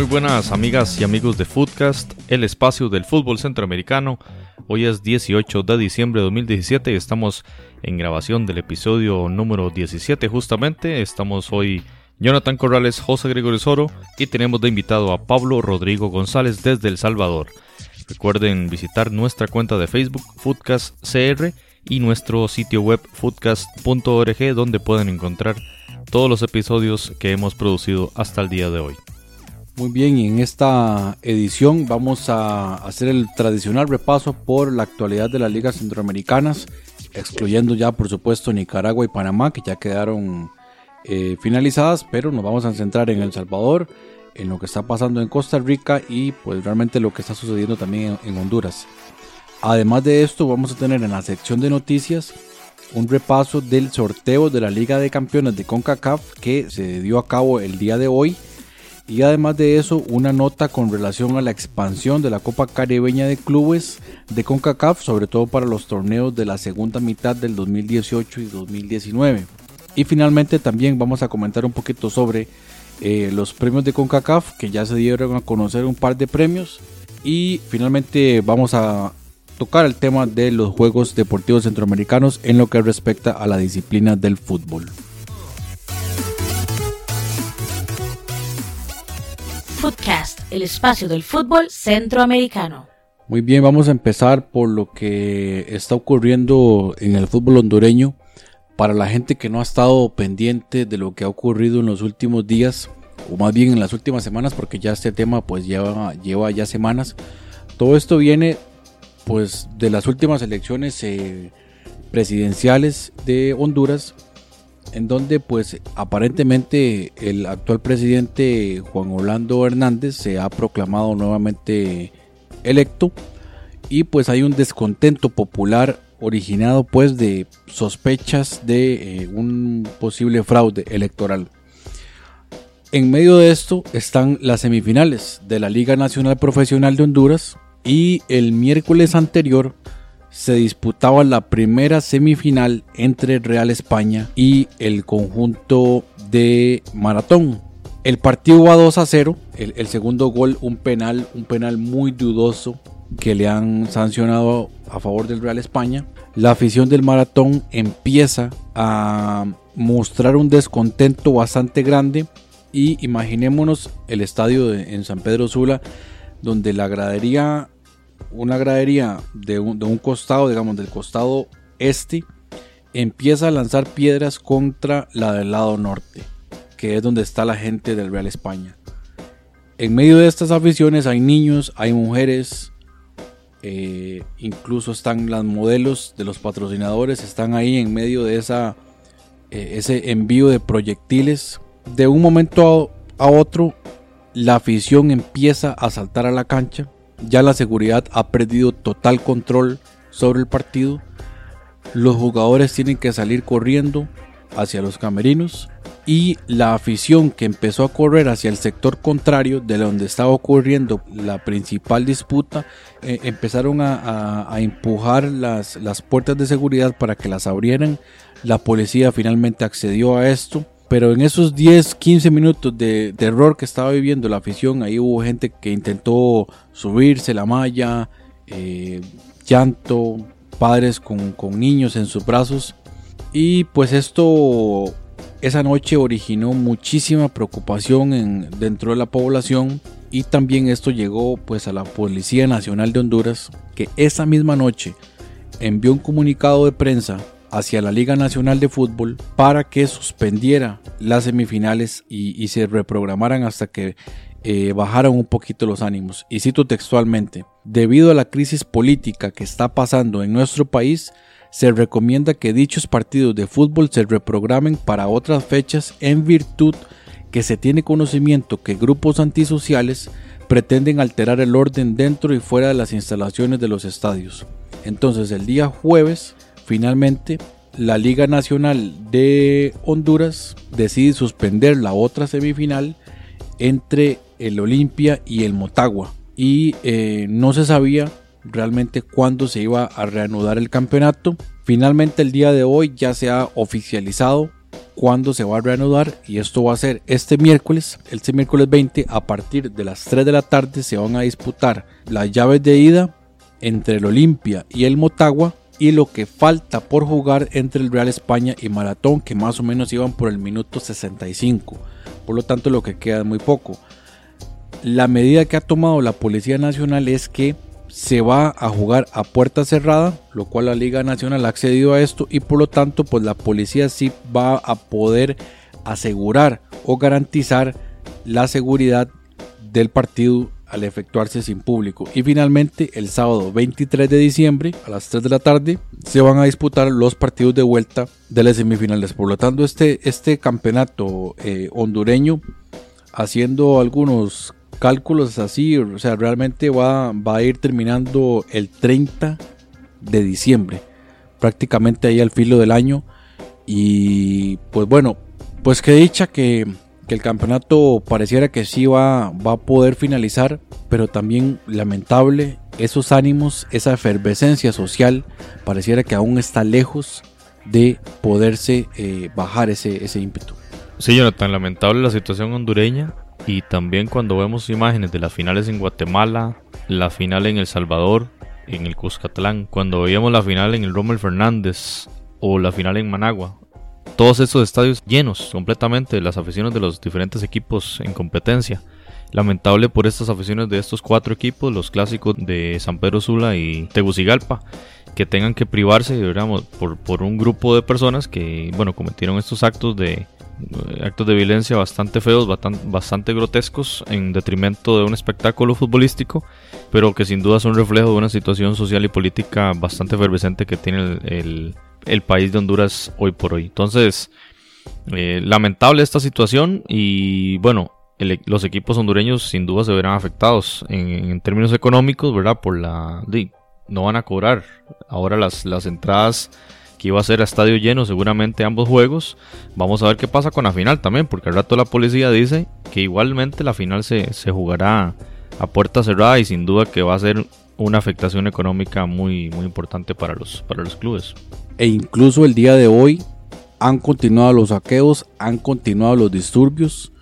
Muy buenas amigas y amigos de Footcast, el espacio del fútbol centroamericano. Hoy es 18 de diciembre de 2017 y estamos en grabación del episodio número 17 justamente. Estamos hoy Jonathan Corrales, José Gregorio Soro y tenemos de invitado a Pablo Rodrigo González desde El Salvador. Recuerden visitar nuestra cuenta de Facebook Footcast CR y nuestro sitio web footcast.org donde pueden encontrar todos los episodios que hemos producido hasta el día de hoy. Muy bien, y en esta edición vamos a hacer el tradicional repaso por la actualidad de las ligas centroamericanas, excluyendo ya por supuesto Nicaragua y Panamá, que ya quedaron eh, finalizadas, pero nos vamos a centrar en El Salvador, en lo que está pasando en Costa Rica y pues realmente lo que está sucediendo también en, en Honduras. Además de esto, vamos a tener en la sección de noticias un repaso del sorteo de la Liga de Campeones de CONCACAF que se dio a cabo el día de hoy. Y además de eso, una nota con relación a la expansión de la Copa Caribeña de Clubes de CONCACAF, sobre todo para los torneos de la segunda mitad del 2018 y 2019. Y finalmente también vamos a comentar un poquito sobre eh, los premios de CONCACAF, que ya se dieron a conocer un par de premios. Y finalmente vamos a tocar el tema de los Juegos Deportivos Centroamericanos en lo que respecta a la disciplina del fútbol. Footcast, el espacio del fútbol centroamericano. Muy bien, vamos a empezar por lo que está ocurriendo en el fútbol hondureño. Para la gente que no ha estado pendiente de lo que ha ocurrido en los últimos días, o más bien en las últimas semanas, porque ya este tema pues lleva, lleva ya semanas. Todo esto viene pues de las últimas elecciones eh, presidenciales de Honduras, en donde pues aparentemente el actual presidente Juan Orlando Hernández se ha proclamado nuevamente electo y pues hay un descontento popular originado pues de sospechas de eh, un posible fraude electoral. En medio de esto están las semifinales de la Liga Nacional Profesional de Honduras y el miércoles anterior se disputaba la primera semifinal entre Real España y el conjunto de Maratón. El partido va 2 a 0, el, segundo gol un penal, un penal muy dudoso que le han sancionado a favor del Real España. La afición del Maratón empieza a mostrar un descontento bastante grande y imaginémonos el estadio en San Pedro Sula donde la gradería, una gradería de un, de un costado, digamos del costado este, empieza a lanzar piedras contra la del lado norte, que es donde está la gente del Real España. En medio de estas aficiones hay niños, hay mujeres, eh, incluso están las modelos de los patrocinadores, están ahí en medio de esa, eh, ese envío de proyectiles. De un momento a, a otro, la afición empieza a saltar a la cancha. Ya la seguridad ha perdido total control sobre el partido. Los jugadores tienen que salir corriendo hacia los camerinos y la afición que empezó a correr hacia el sector contrario de donde estaba ocurriendo la principal disputa eh, empezaron a, empujar las, las puertas de seguridad para que las abrieran la policía finalmente accedió a esto pero en esos 10 15 minutos de terror que estaba viviendo la afición ahí hubo gente que intentó subirse la malla eh, llanto padres con, niños en sus brazos. Y pues esto esa noche originó muchísima preocupación en- dentro de la población. Y también esto llegó pues a la Policía Nacional de Honduras que esa misma noche envió un comunicado de prensa hacia la Liga Nacional de Fútbol para que suspendiera las semifinales y, se reprogramaran hasta que eh, bajaran un poquito los ánimos. Y cito textualmente, debido a la crisis política que está pasando en nuestro país, se recomienda que dichos partidos de fútbol se reprogramen para otras fechas en virtud que se tiene conocimiento que grupos antisociales pretenden alterar el orden dentro y fuera de las instalaciones de los estadios. Entonces el día jueves, finalmente, la Liga Nacional de Honduras decide suspender la otra semifinal entre el Olimpia y el Motagua. Y eh, no se sabía realmente cuándo se iba a reanudar el campeonato. Finalmente el día de hoy ya se ha oficializado cuándo se va a reanudar y esto va a ser este miércoles, este miércoles 20 a partir de las 3 de la tarde se van a disputar las llaves de ida entre el Olimpia y el Motagua y lo que falta por jugar entre el Real España y Maratón que más o menos iban por el minuto 65 por lo tanto lo que queda es muy poco. La medida que ha tomado la Policía Nacional es que se va a jugar a puerta cerrada, lo cual la Liga Nacional ha accedido a esto y por lo tanto pues la policía sí va a poder asegurar o garantizar la seguridad del partido al efectuarse sin público. Y finalmente el sábado 23 de diciembre a las 3 de la tarde se van a disputar los partidos de vuelta de las semifinales. Por lo tanto este, este campeonato eh, hondureño haciendo algunos cálculos así, o sea, realmente va, va a ir terminando el 30 de diciembre, prácticamente ahí al filo del año. Y pues bueno, pues que dicha que, que el campeonato pareciera que sí va, va a poder finalizar, pero también lamentable esos ánimos, esa efervescencia social, pareciera que aún está lejos de poderse eh, bajar ese, ese ímpetu. Sí, Jonathan, lamentable la situación hondureña y también cuando vemos imágenes de las finales en Guatemala, la final en El Salvador, en el Cuscatlán, cuando veíamos la final en el Rommel Fernández o la final en Managua, todos estos estadios llenos completamente de las aficiones de los diferentes equipos en competencia. Lamentable por estas aficiones de estos cuatro equipos, los clásicos de San Pedro Sula y Tegucigalpa, que tengan que privarse digamos, por, por un grupo de personas que bueno, cometieron estos actos de, actos de violencia bastante feos, bastante grotescos en detrimento de un espectáculo futbolístico, pero que sin duda son reflejo de una situación social y política bastante efervescente que tiene el, país de Honduras hoy por hoy. Entonces, eh, lamentable esta situación y bueno, los equipos hondureños sin duda se verán afectados en, términos económicos, ¿verdad? Por la... no van a cobrar ahora las entradas que iba a ser a estadio lleno seguramente ambos juegos. Vamos a ver qué pasa con la final también, porque al rato la policía dice que igualmente la final se, jugará a puerta cerrada y sin duda que va a ser una afectación económica muy, muy importante para los, para los clubes. E incluso el día de hoy han continuado los saqueos, han continuado los disturbios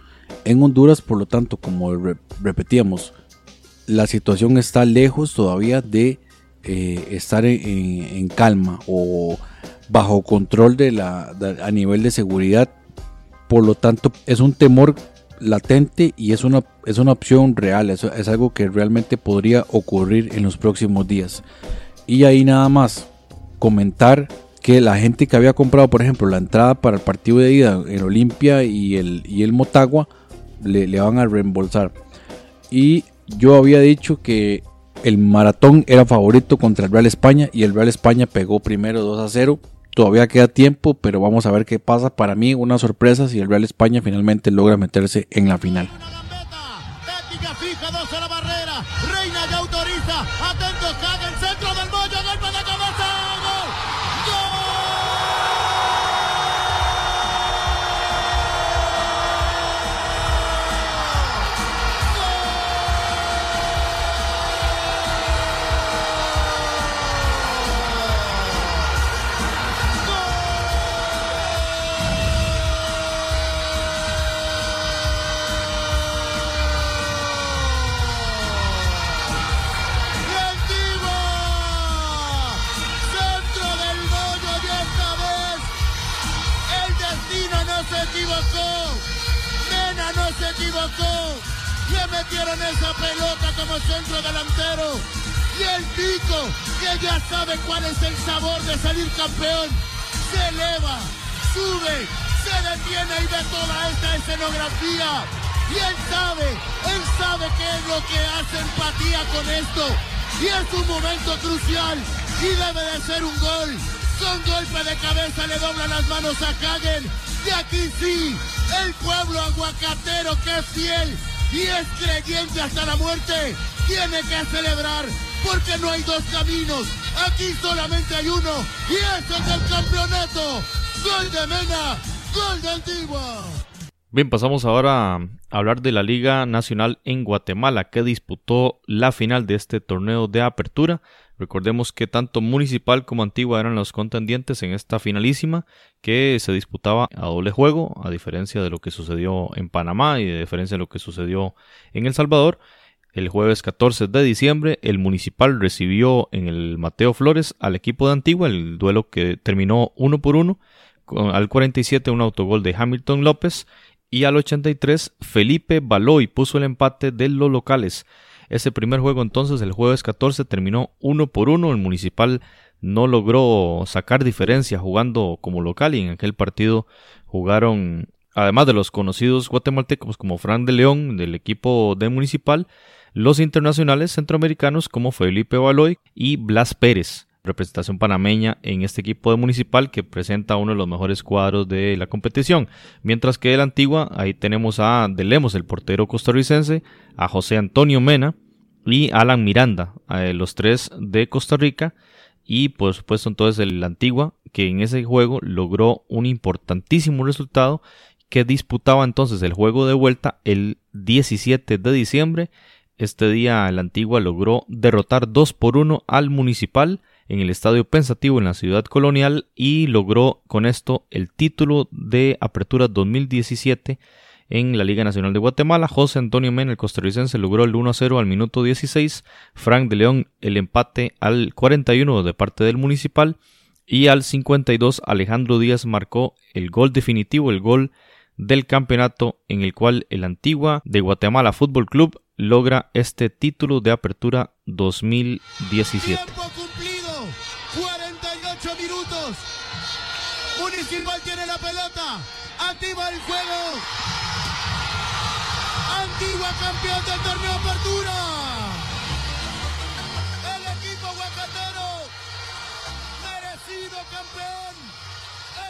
en Honduras, por lo tanto, como repetíamos, la situación está lejos todavía de eh, estar en, calma o bajo control de la, a nivel de seguridad. Por lo tanto, es un temor latente y es una, es una opción real, es, es algo que realmente podría ocurrir en los próximos días. Y ahí nada más comentar que la gente que había comprado, por ejemplo, la entrada para el partido de ida en Olimpia y el, y el Motagua, le, le, van a reembolsar. Y yo había dicho que el maratón era favorito contra el Real España y el Real España pegó primero 2 a 0 Todavía queda tiempo, pero vamos a ver qué pasa. Para mí, una sorpresa si el Real España finalmente logra meterse en la final. Metieron esa pelota como centro delantero. Y el Pico, que ya sabe cuál es el sabor de salir campeón, se eleva, sube, se detiene y ve toda esta escenografía. Y él sabe, él sabe qué es lo que hace empatía con esto. Y es un momento crucial y debe de ser un gol. Con golpe de cabeza le doblan las manos a Kagen. Y aquí sí, el pueblo aguacatero que es fiel y es creyente hasta la muerte, tiene que celebrar porque no hay dos caminos, aquí solamente hay uno y ese es el campeonato. Gol de Mena, gol de Antigua. Bien, pasamos ahora a hablar de la Liga Nacional en Guatemala, que disputó la final de este torneo de apertura. Recordemos que tanto Municipal como Antigua eran los contendientes en esta finalísima, que se disputaba a doble juego, a diferencia de lo que sucedió en Panamá y a diferencia de lo que sucedió en El Salvador. El jueves 14 de diciembre, el Municipal recibió en el Mateo Flores al equipo de Antigua, el duelo que terminó uno por uno. Al 47 un autogol de Hamilton López y al 83 Felipe Baloy puso el empate de los locales. Ese primer juego entonces el jueves 14 terminó uno por uno. El municipal no logró sacar diferencia jugando como local y en aquel partido jugaron, además de los conocidos guatemaltecos como Fran de León del equipo de municipal, los internacionales centroamericanos como Felipe Baloy y Blas Pérez representación panameña en este equipo de Municipal que presenta uno de los mejores cuadros de la competición. Mientras que el Antigua, ahí tenemos a Delemos, el portero costarricense, a José Antonio Mena y Alan Miranda, los tres de Costa Rica. Y por supuesto entonces el Antigua, que en ese juego logró un importantísimo resultado que disputaba entonces el juego de vuelta el 17 de diciembre. Este día el Antigua logró derrotar 2 por 1 al Municipal en el Estadio Pensativo en la ciudad colonial y logró con esto el título de Apertura 2017 en la Liga Nacional de Guatemala. José Antonio Men, el costarricense, logró el 1-0 al minuto 16. Frank de León el empate al 41 de parte del Municipal. Y al 52 Alejandro Díaz marcó el gol definitivo, el gol del campeonato en el cual el Antigua de Guatemala Fútbol Club logra este título de apertura 2017. Municipal tiene la pelota. Activa el juego. Antigua campeón del torneo Apertura. El equipo guacatero. Merecido campeón.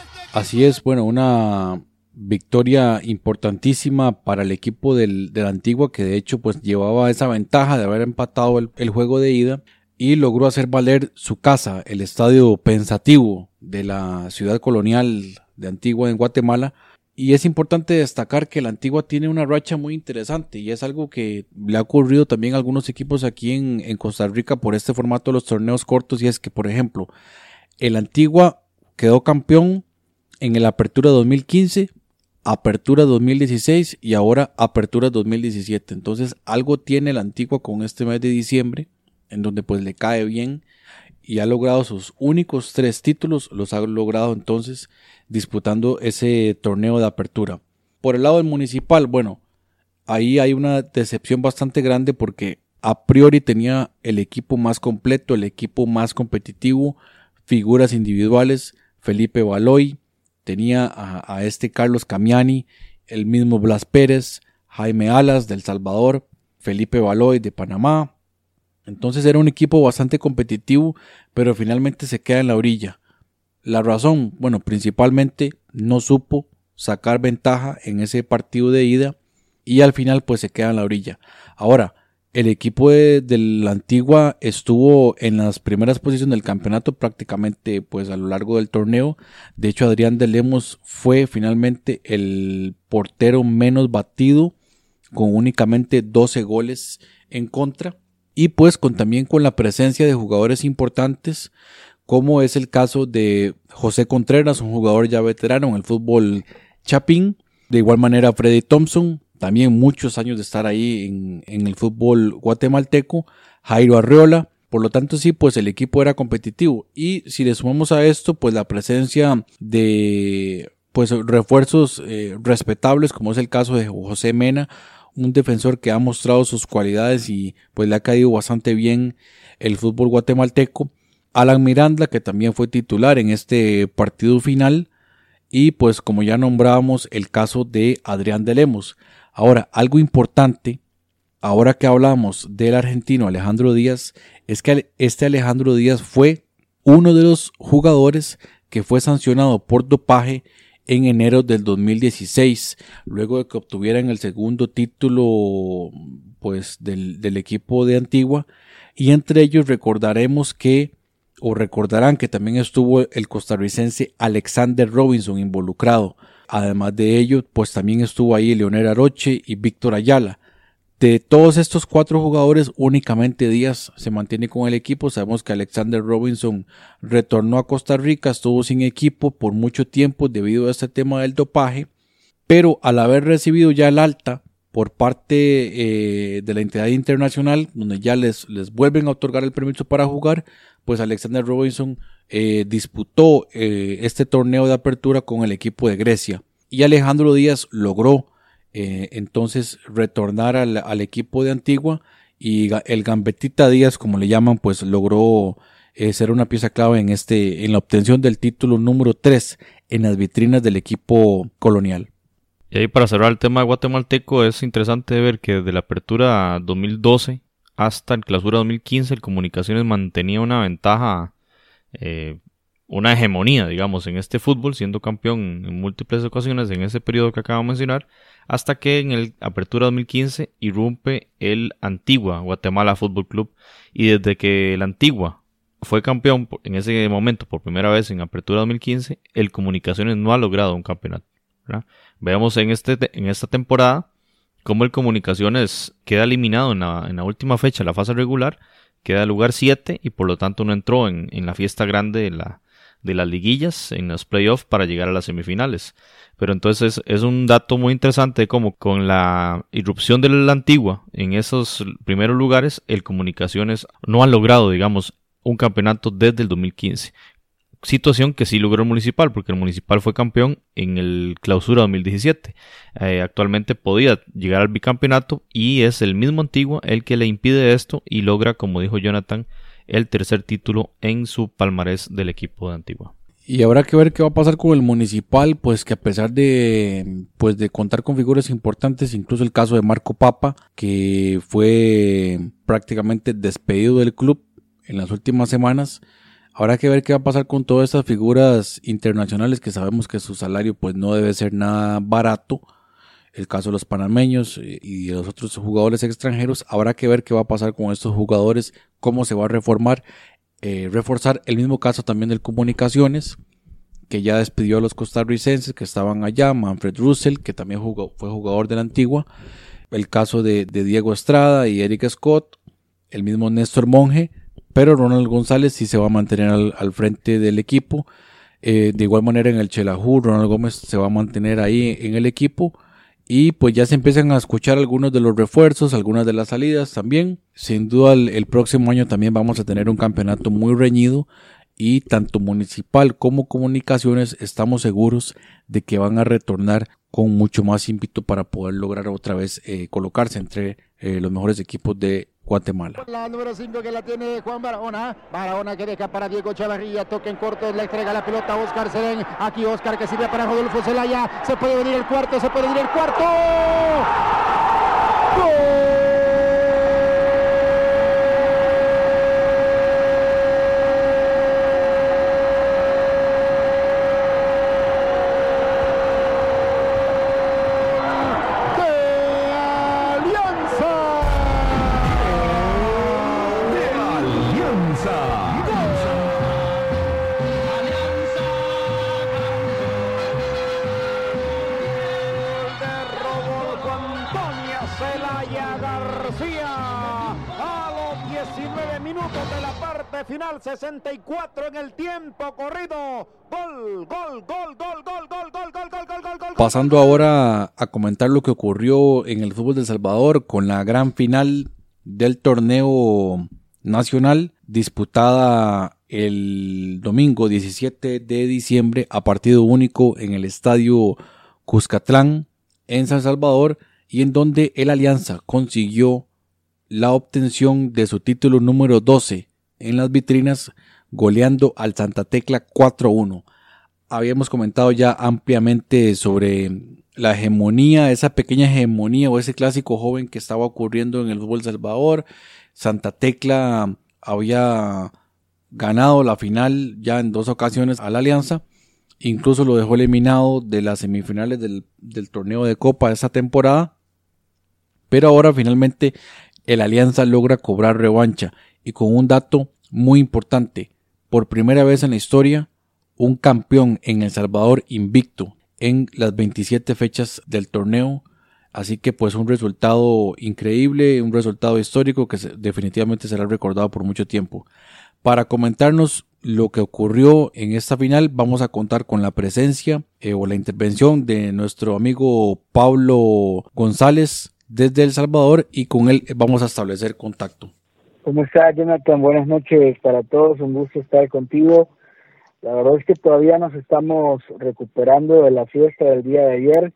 Este Así es, bueno, una victoria importantísima para el equipo del, de la Antigua que de hecho pues llevaba esa ventaja de haber empatado el, el juego de ida y logró hacer valer su casa, el estadio pensativo de la ciudad colonial de Antigua en Guatemala. Y es importante destacar que la Antigua tiene una racha muy interesante y es algo que le ha ocurrido también a algunos equipos aquí en, en Costa Rica por este formato de los torneos cortos y es que, por ejemplo, el Antigua quedó campeón en el Apertura 2015, Apertura 2016 y ahora Apertura 2017. Entonces algo tiene la Antigua con este mes de diciembre en donde pues le cae bien y ha logrado sus únicos tres títulos, los ha logrado entonces disputando ese torneo de apertura. Por el lado del municipal, bueno, ahí hay una decepción bastante grande porque a priori tenía el equipo más completo, el equipo más competitivo, figuras individuales, Felipe Baloy, tenía a, este Carlos Camiani, el mismo Blas Pérez, Jaime Alas del Salvador, Felipe Baloy de Panamá, entonces era un equipo bastante competitivo, pero finalmente se queda en la orilla. La razón, bueno, principalmente no supo sacar ventaja en ese partido de ida y al final pues se queda en la orilla. Ahora, el equipo de, la antigua estuvo en las primeras posiciones del campeonato prácticamente pues a lo largo del torneo. De hecho, Adrián de Lemos fue finalmente el portero menos batido con únicamente 12 goles en contra y pues con también con la presencia de jugadores importantes como es el caso de José Contreras, un jugador ya veterano en el fútbol chapín, de igual manera Freddy Thompson, también muchos años de estar ahí en, en el fútbol guatemalteco, Jairo Arreola, por lo tanto, sí, pues el equipo era competitivo. Y si le sumamos a esto, pues la presencia de pues refuerzos eh, respetables, como es el caso de José Mena, un defensor que ha mostrado sus cualidades y pues le ha caído bastante bien el fútbol guatemalteco. Alan Miranda, que también fue titular en este partido final. Y pues como ya nombrábamos el caso de Adrián de Lemos. Ahora, algo importante, ahora que hablamos del argentino Alejandro Díaz, es que este Alejandro Díaz fue uno de los jugadores que fue sancionado por dopaje en enero del 2016, luego de que obtuvieran el segundo título pues del, del equipo de Antigua y entre ellos recordaremos que o recordarán que también estuvo el costarricense Alexander Robinson involucrado. Además de ello, pues también estuvo ahí Leonel Aroche y Víctor Ayala. De todos estos cuatro jugadores, únicamente Díaz se mantiene con el equipo. Sabemos que Alexander Robinson retornó a Costa Rica, estuvo sin equipo por mucho tiempo debido a este tema del dopaje, pero al haber recibido ya el alta por parte eh, de la entidad internacional, donde ya les, les vuelven a otorgar el permiso para jugar, pues Alexander Robinson eh, disputó eh, este torneo de apertura con el equipo de Grecia. Y Alejandro Díaz logró eh, entonces retornar al, equipo de Antigua y el Gambetita Díaz, como le llaman, pues logró eh, ser una pieza clave en, este, en la obtención del título número 3 en las vitrinas del equipo colonial. Y ahí para cerrar el tema de guatemalteco es interesante ver que desde la apertura 2012 hasta el clausura 2015 el Comunicaciones mantenía una ventaja eh, una hegemonía, digamos, en este fútbol, siendo campeón en múltiples ocasiones en ese periodo que acabo de mencionar, hasta que en el Apertura 2015 irrumpe el Antigua Guatemala Fútbol Club y desde que el Antigua fue campeón en ese momento por primera vez en Apertura 2015, el Comunicaciones no ha logrado un campeonato. Veamos en, este, en esta temporada cómo el Comunicaciones queda eliminado en la, en la última fecha, la fase regular, queda lugar 7 y por lo tanto no entró en, en la fiesta grande de la, de las liguillas en los playoffs para llegar a las semifinales. Pero entonces es un dato muy interesante como con la irrupción de la antigua en esos primeros lugares, el Comunicaciones no ha logrado, digamos, un campeonato desde el 2015. Situación que sí logró el Municipal, porque el Municipal fue campeón en el clausura 2017. Eh, actualmente podía llegar al bicampeonato y es el mismo Antigua el que le impide esto y logra, como dijo Jonathan, el tercer título en su palmarés del equipo de Antigua. Y habrá que ver qué va a pasar con el municipal, pues que a pesar de, pues de contar con figuras importantes, incluso el caso de Marco Papa, que fue prácticamente despedido del club en las últimas semanas, habrá que ver qué va a pasar con todas estas figuras internacionales que sabemos que su salario pues no debe ser nada barato el caso de los panameños eh, y de los otros jugadores extranjeros. Habrá que ver qué va a pasar con estos jugadores, cómo se va a reformar, eh, reforzar. El mismo caso también del Comunicaciones, que ya despidió a los costarricenses que estaban allá, Manfred Russell, que también jugó, fue jugador de la antigua. El caso de, Diego Estrada y Eric Scott, el mismo Néstor Monge, pero Ronald González sí se va a mantener al, frente del equipo. Eh, de igual manera en el Chelajú, Ronald Gómez se va a mantener ahí en el equipo. Y pues ya se empiezan a escuchar algunos de los refuerzos, algunas de las salidas también. Sin duda el, próximo año también vamos a tener un campeonato muy reñido y tanto municipal como comunicaciones estamos seguros de que van a retornar con mucho más ímpetu para poder lograr otra vez eh, colocarse entre eh, los mejores equipos de Guatemala. La número 5 que la tiene Juan Barahona. Barahona que deja para Diego Chavarría. Toca en corto, le entrega la pelota a Oscar Serén. Aquí Oscar que sirve para Rodolfo Zelaya. Se puede venir el cuarto, se puede venir el cuarto. ¡Gol! 64 en el tiempo corrido. Gol, gol, gol, gol, gol, gol, gol, gol, gol, gol, gol. Pasando ahora a comentar lo que ocurrió en el fútbol de Salvador con la gran final del torneo nacional disputada el domingo 17 de diciembre a partido único en el estadio Cuscatlán en San Salvador y en donde el Alianza consiguió la obtención de su título número 12 en las vitrinas goleando al Santa Tecla 4-1. Habíamos comentado ya ampliamente sobre la hegemonía, esa pequeña hegemonía o ese clásico joven que estaba ocurriendo en el fútbol Salvador. Santa Tecla había ganado la final ya en dos ocasiones a la Alianza incluso lo dejó eliminado de las semifinales del, torneo de Copa esa temporada. Pero ahora finalmente el Alianza logra cobrar revancha y con un dato muy importante, por primera vez en la historia, un campeón en El Salvador invicto en las 27 fechas del torneo. Así que pues un resultado increíble, un resultado histórico que definitivamente será recordado por mucho tiempo. Para comentarnos lo que ocurrió en esta final, vamos a contar con la presencia eh, o la intervención de nuestro amigo Pablo González desde El Salvador y con él vamos a establecer contacto. ¿Cómo está Jonathan? Buenas noches para todos, un gusto estar contigo. La verdad es que todavía nos estamos recuperando de la fiesta del día de ayer,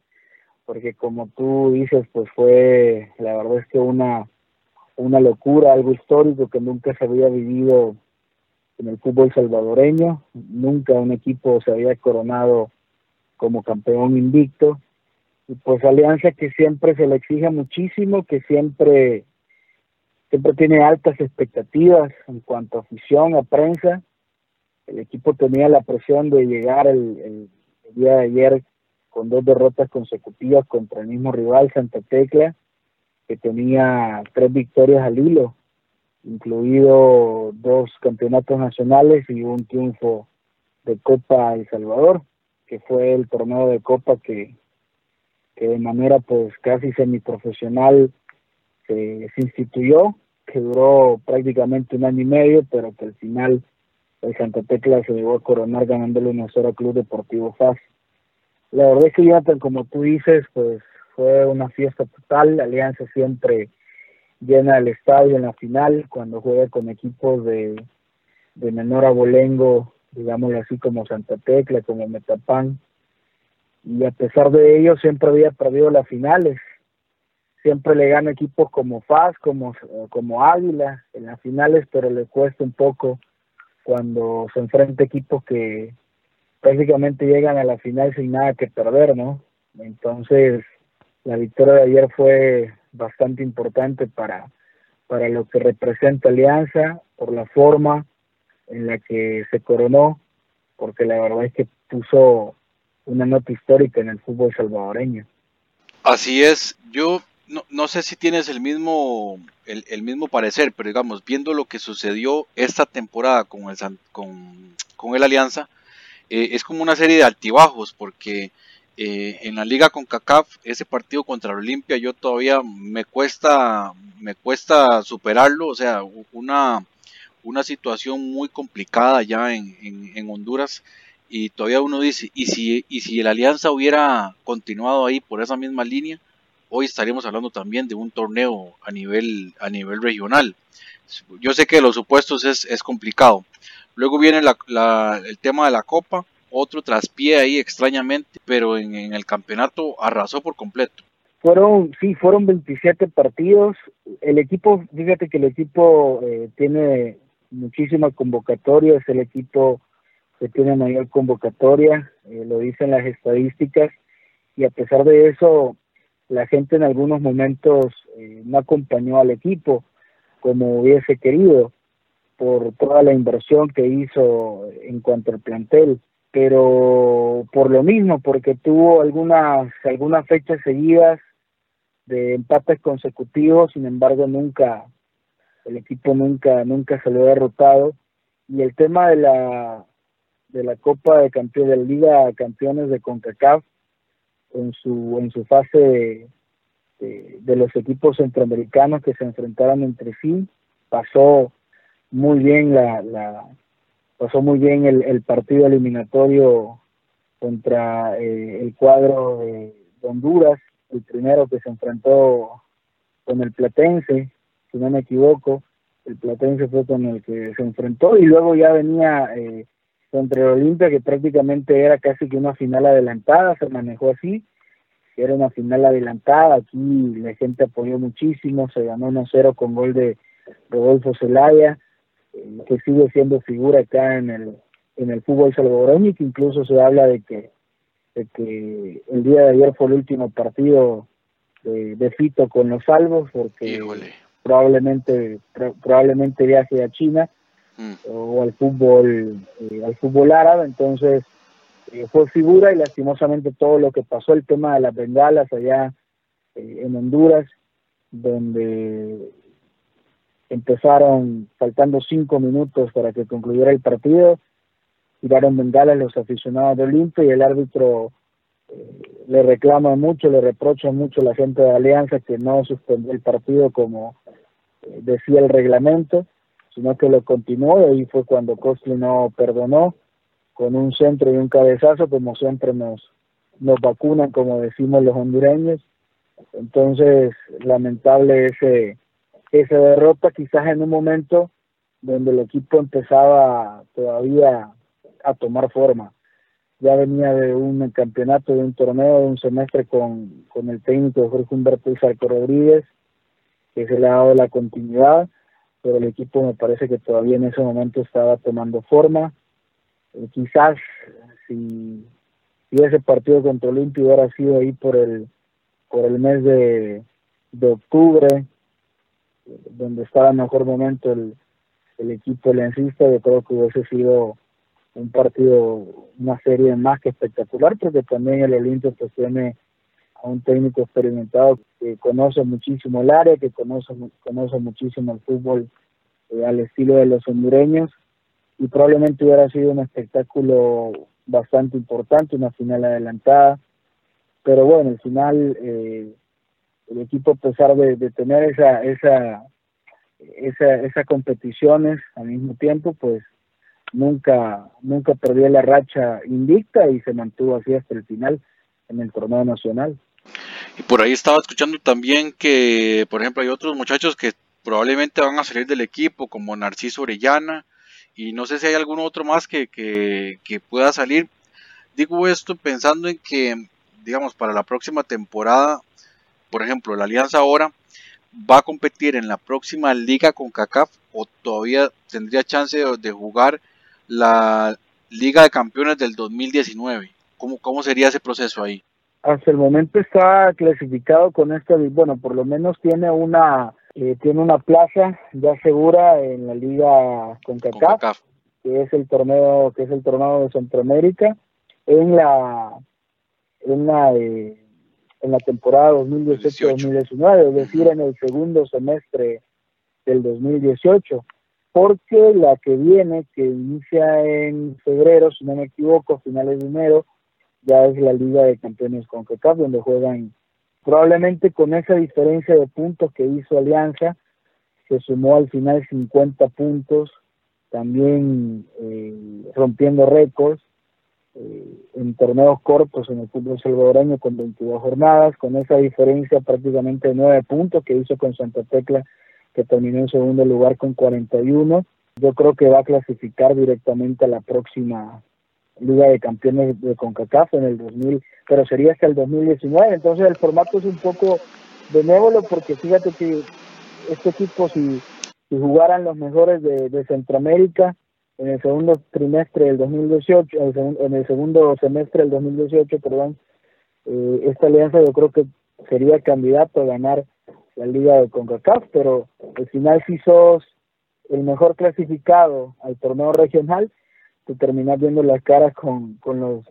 porque como tú dices, pues fue, la verdad es que una, una locura, algo histórico que nunca se había vivido en el fútbol salvadoreño, nunca un equipo se había coronado como campeón invicto, y pues Alianza que siempre se le exige muchísimo, que siempre siempre tiene altas expectativas en cuanto a afición, a prensa. El equipo tenía la presión de llegar el, día de ayer con dos derrotas consecutivas contra el mismo rival, Santa Tecla, que tenía tres victorias al hilo, incluido dos campeonatos nacionales y un triunfo de Copa El Salvador, que fue el torneo de Copa que, que de manera pues casi semiprofesional se, se instituyó que duró prácticamente un año y medio, pero que al final el Santa Tecla se llegó a coronar ganándole 1-0 al Club Deportivo FAS. La verdad es que Jonathan, como tú dices, pues fue una fiesta total, la Alianza siempre llena el estadio en la final, cuando juega con equipos de, de menor abolengo, digámoslo así como Santa Tecla, como Metapan, y a pesar de ello siempre había perdido las finales, siempre le gana equipos como FAS, como, como Águila en las finales, pero le cuesta un poco cuando se enfrenta equipos que prácticamente llegan a la final sin nada que perder, ¿no? Entonces, la victoria de ayer fue bastante importante para, para lo que representa Alianza, por la forma en la que se coronó, porque la verdad es que puso una nota histórica en el fútbol salvadoreño. Así es, yo no, no sé si tienes el mismo, el, mismo parecer, pero digamos, viendo lo que sucedió esta temporada con el, con, con el Alianza, eh, es como una serie de altibajos, porque eh, en la liga con CACAF, ese partido contra el Olimpia, yo todavía me cuesta, me cuesta superarlo, o sea, una, una situación muy complicada ya en, en, Honduras y todavía uno dice, ¿y si, ¿y si el Alianza hubiera continuado ahí por esa misma línea? Hoy estaríamos hablando también de un torneo a nivel, a nivel regional. Yo sé que los supuestos es, es complicado. Luego viene la, el tema de la Copa, otro traspié ahí extrañamente, pero en, el campeonato arrasó por completo. Fueron, sí, fueron 27 partidos. El equipo, fíjate que el equipo eh, tiene muchísima convocatoria, es el equipo que tiene mayor convocatoria, eh, lo dicen las estadísticas, y a pesar de eso, la gente en algunos momentos eh, no acompañó al equipo como hubiese querido por toda la inversión que hizo en cuanto al plantel pero por lo mismo porque tuvo algunas algunas fechas seguidas de empates consecutivos sin embargo nunca el equipo nunca nunca se lo ha derrotado. Y el tema de la de la Copa de Campeones de la Liga Campeones de CONCACAF en su en su fase de, los equipos centroamericanos que se enfrentaron entre sí pasó muy bien la, la pasó muy bien el, el partido eliminatorio contra eh, el cuadro de, Honduras el primero que se enfrentó con el Platense si no me equivoco el Platense fue con el que se enfrentó y luego ya venía eh, contra el Olimpia que prácticamente era casi que una final adelantada, se manejó así, era una final adelantada, aquí la gente apoyó muchísimo, se ganó 1-0 con gol de Rodolfo Zelaya, eh, que sigue siendo figura acá en el en el fútbol salvadoreño y que incluso se habla de que de que el día de ayer fue el último partido de, Fito con los salvos porque probablemente probablemente viaje a China Mm. o al fútbol eh, al fútbol árabe entonces eh, fue figura y lastimosamente todo lo que pasó, el tema de las bengalas allá eh, en Honduras, donde empezaron faltando cinco minutos para que concluyera el partido, tiraron bengalas los aficionados de Olimpia y el árbitro le reclama mucho, le reprocha mucho a la gente de Alianza que no suspendió el partido como decía el reglamento, sino que lo continuó y ahí fue cuando Costly no perdonó con un centro y un cabezazo, como siempre nos, nos vacunan, como decimos los hondureños. Entonces, lamentable ese, esa derrota, quizás en un momento donde el equipo empezaba todavía a tomar forma. Ya venía de un campeonato, de un torneo, de un semestre con, con el técnico Jorge Humberto Izarco Rodríguez, que se le ha dado la continuidad, pero el equipo me parece que todavía en ese momento estaba tomando forma. Eh, quizás si, si, ese partido contra Olimpia hubiera sido ahí por el, por el mes de, de octubre, donde estaba en mejor momento el, el equipo lencista, yo creo que hubiese sido un partido, una serie más que espectacular, porque también el Olimpia pues tiene a un técnico experimentado que conoce muchísimo el área, que conoce, conoce muchísimo el fútbol eh, al estilo de los hondureños, y probablemente hubiera sido un espectáculo bastante importante, una final adelantada, pero bueno, al final eh, el equipo a pesar de, de tener esa, esa, esa, esas competiciones al mismo tiempo, pues nunca, nunca perdió la racha invicta y se mantuvo así hasta el final en el torneo nacional. Y por ahí estaba escuchando también que, por ejemplo, hay otros muchachos que probablemente van a salir del equipo, como Narciso Orellana, y no sé si hay algún otro más que, que, pueda salir. Digo esto pensando en que, digamos, para la próxima temporada, por ejemplo, la Alianza ahora va a competir en la próxima liga con CACAF o todavía tendría chance de, de jugar la Liga de Campeones del 2019. ¿Cómo, ¿Cómo sería ese proceso ahí? Hasta el momento está clasificado con esta, bueno, por lo menos tiene una eh, tiene una plaza ya segura en la liga con CACAF, que es el torneo que es el torneo de Centroamérica en la en la eh, en la temporada 2018-2019, es decir, en el segundo semestre del 2018 porque la que viene, que inicia en febrero, si no me equivoco, finales de enero, ya es la Liga de Campeones con CONCACAF, donde juegan probablemente con esa diferencia de puntos que hizo Alianza, se sumó al final 50 puntos, también eh, rompiendo récords eh, en torneos cortos en el fútbol salvadoreño con 22 jornadas, con esa diferencia prácticamente de 9 puntos que hizo con Santa Tecla que terminó en segundo lugar con 41. Yo creo que va a clasificar directamente a la próxima Liga de Campeones de CONCACAF en el 2000, pero sería hasta el 2019. Entonces el formato es un poco benévolo porque fíjate que este equipo si, jugaran los mejores de, Centroamérica en el segundo trimestre del 2018, en el segundo semestre del 2018, perdón, eh, esta alianza yo creo que sería candidato a ganar la liga de CONCACAF, pero al final si sos el mejor clasificado al torneo regional, te terminas viendo las caras con, con los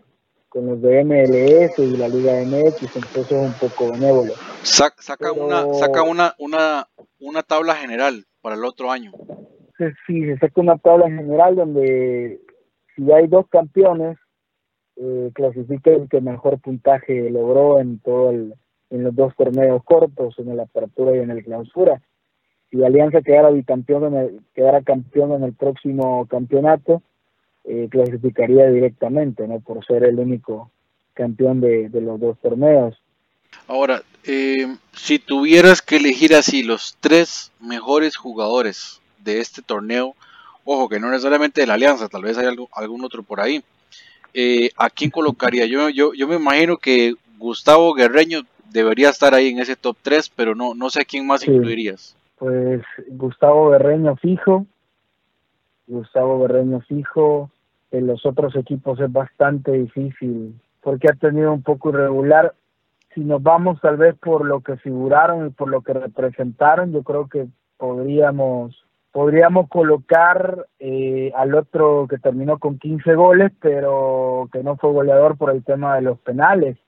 con los de MLS y la Liga MX, entonces es un poco benévolo. Saca, una, saca una, una, una tabla general para el otro año. Sí, se saca una tabla general donde si hay dos campeones, eh, clasifica el que mejor puntaje logró en todo el, en los dos torneos cortos, en la apertura y en el clausura. Si Alianza quedara bicampeón en el, quedara campeón en el próximo campeonato, eh, clasificaría directamente, ¿no? Por ser el único campeón de, los dos torneos. Ahora, eh, si tuvieras que elegir así los tres mejores jugadores de este torneo, ojo que no necesariamente de la Alianza, tal vez hay algo, algún otro por ahí, eh, ¿a quién colocaría? Yo, yo, yo me imagino que Gustavo Guerreño debería estar ahí en ese top 3, pero no, no sé a quién más incluirías. Pues Gustavo Berreño fijo, Gustavo Berreño fijo, en los otros equipos es bastante difícil porque ha tenido un poco irregular. Si nos vamos tal vez por lo que figuraron y por lo que representaron, yo creo que podríamos podríamos colocar eh, al otro que terminó con 15 goles, pero que no fue goleador por el tema de los penales.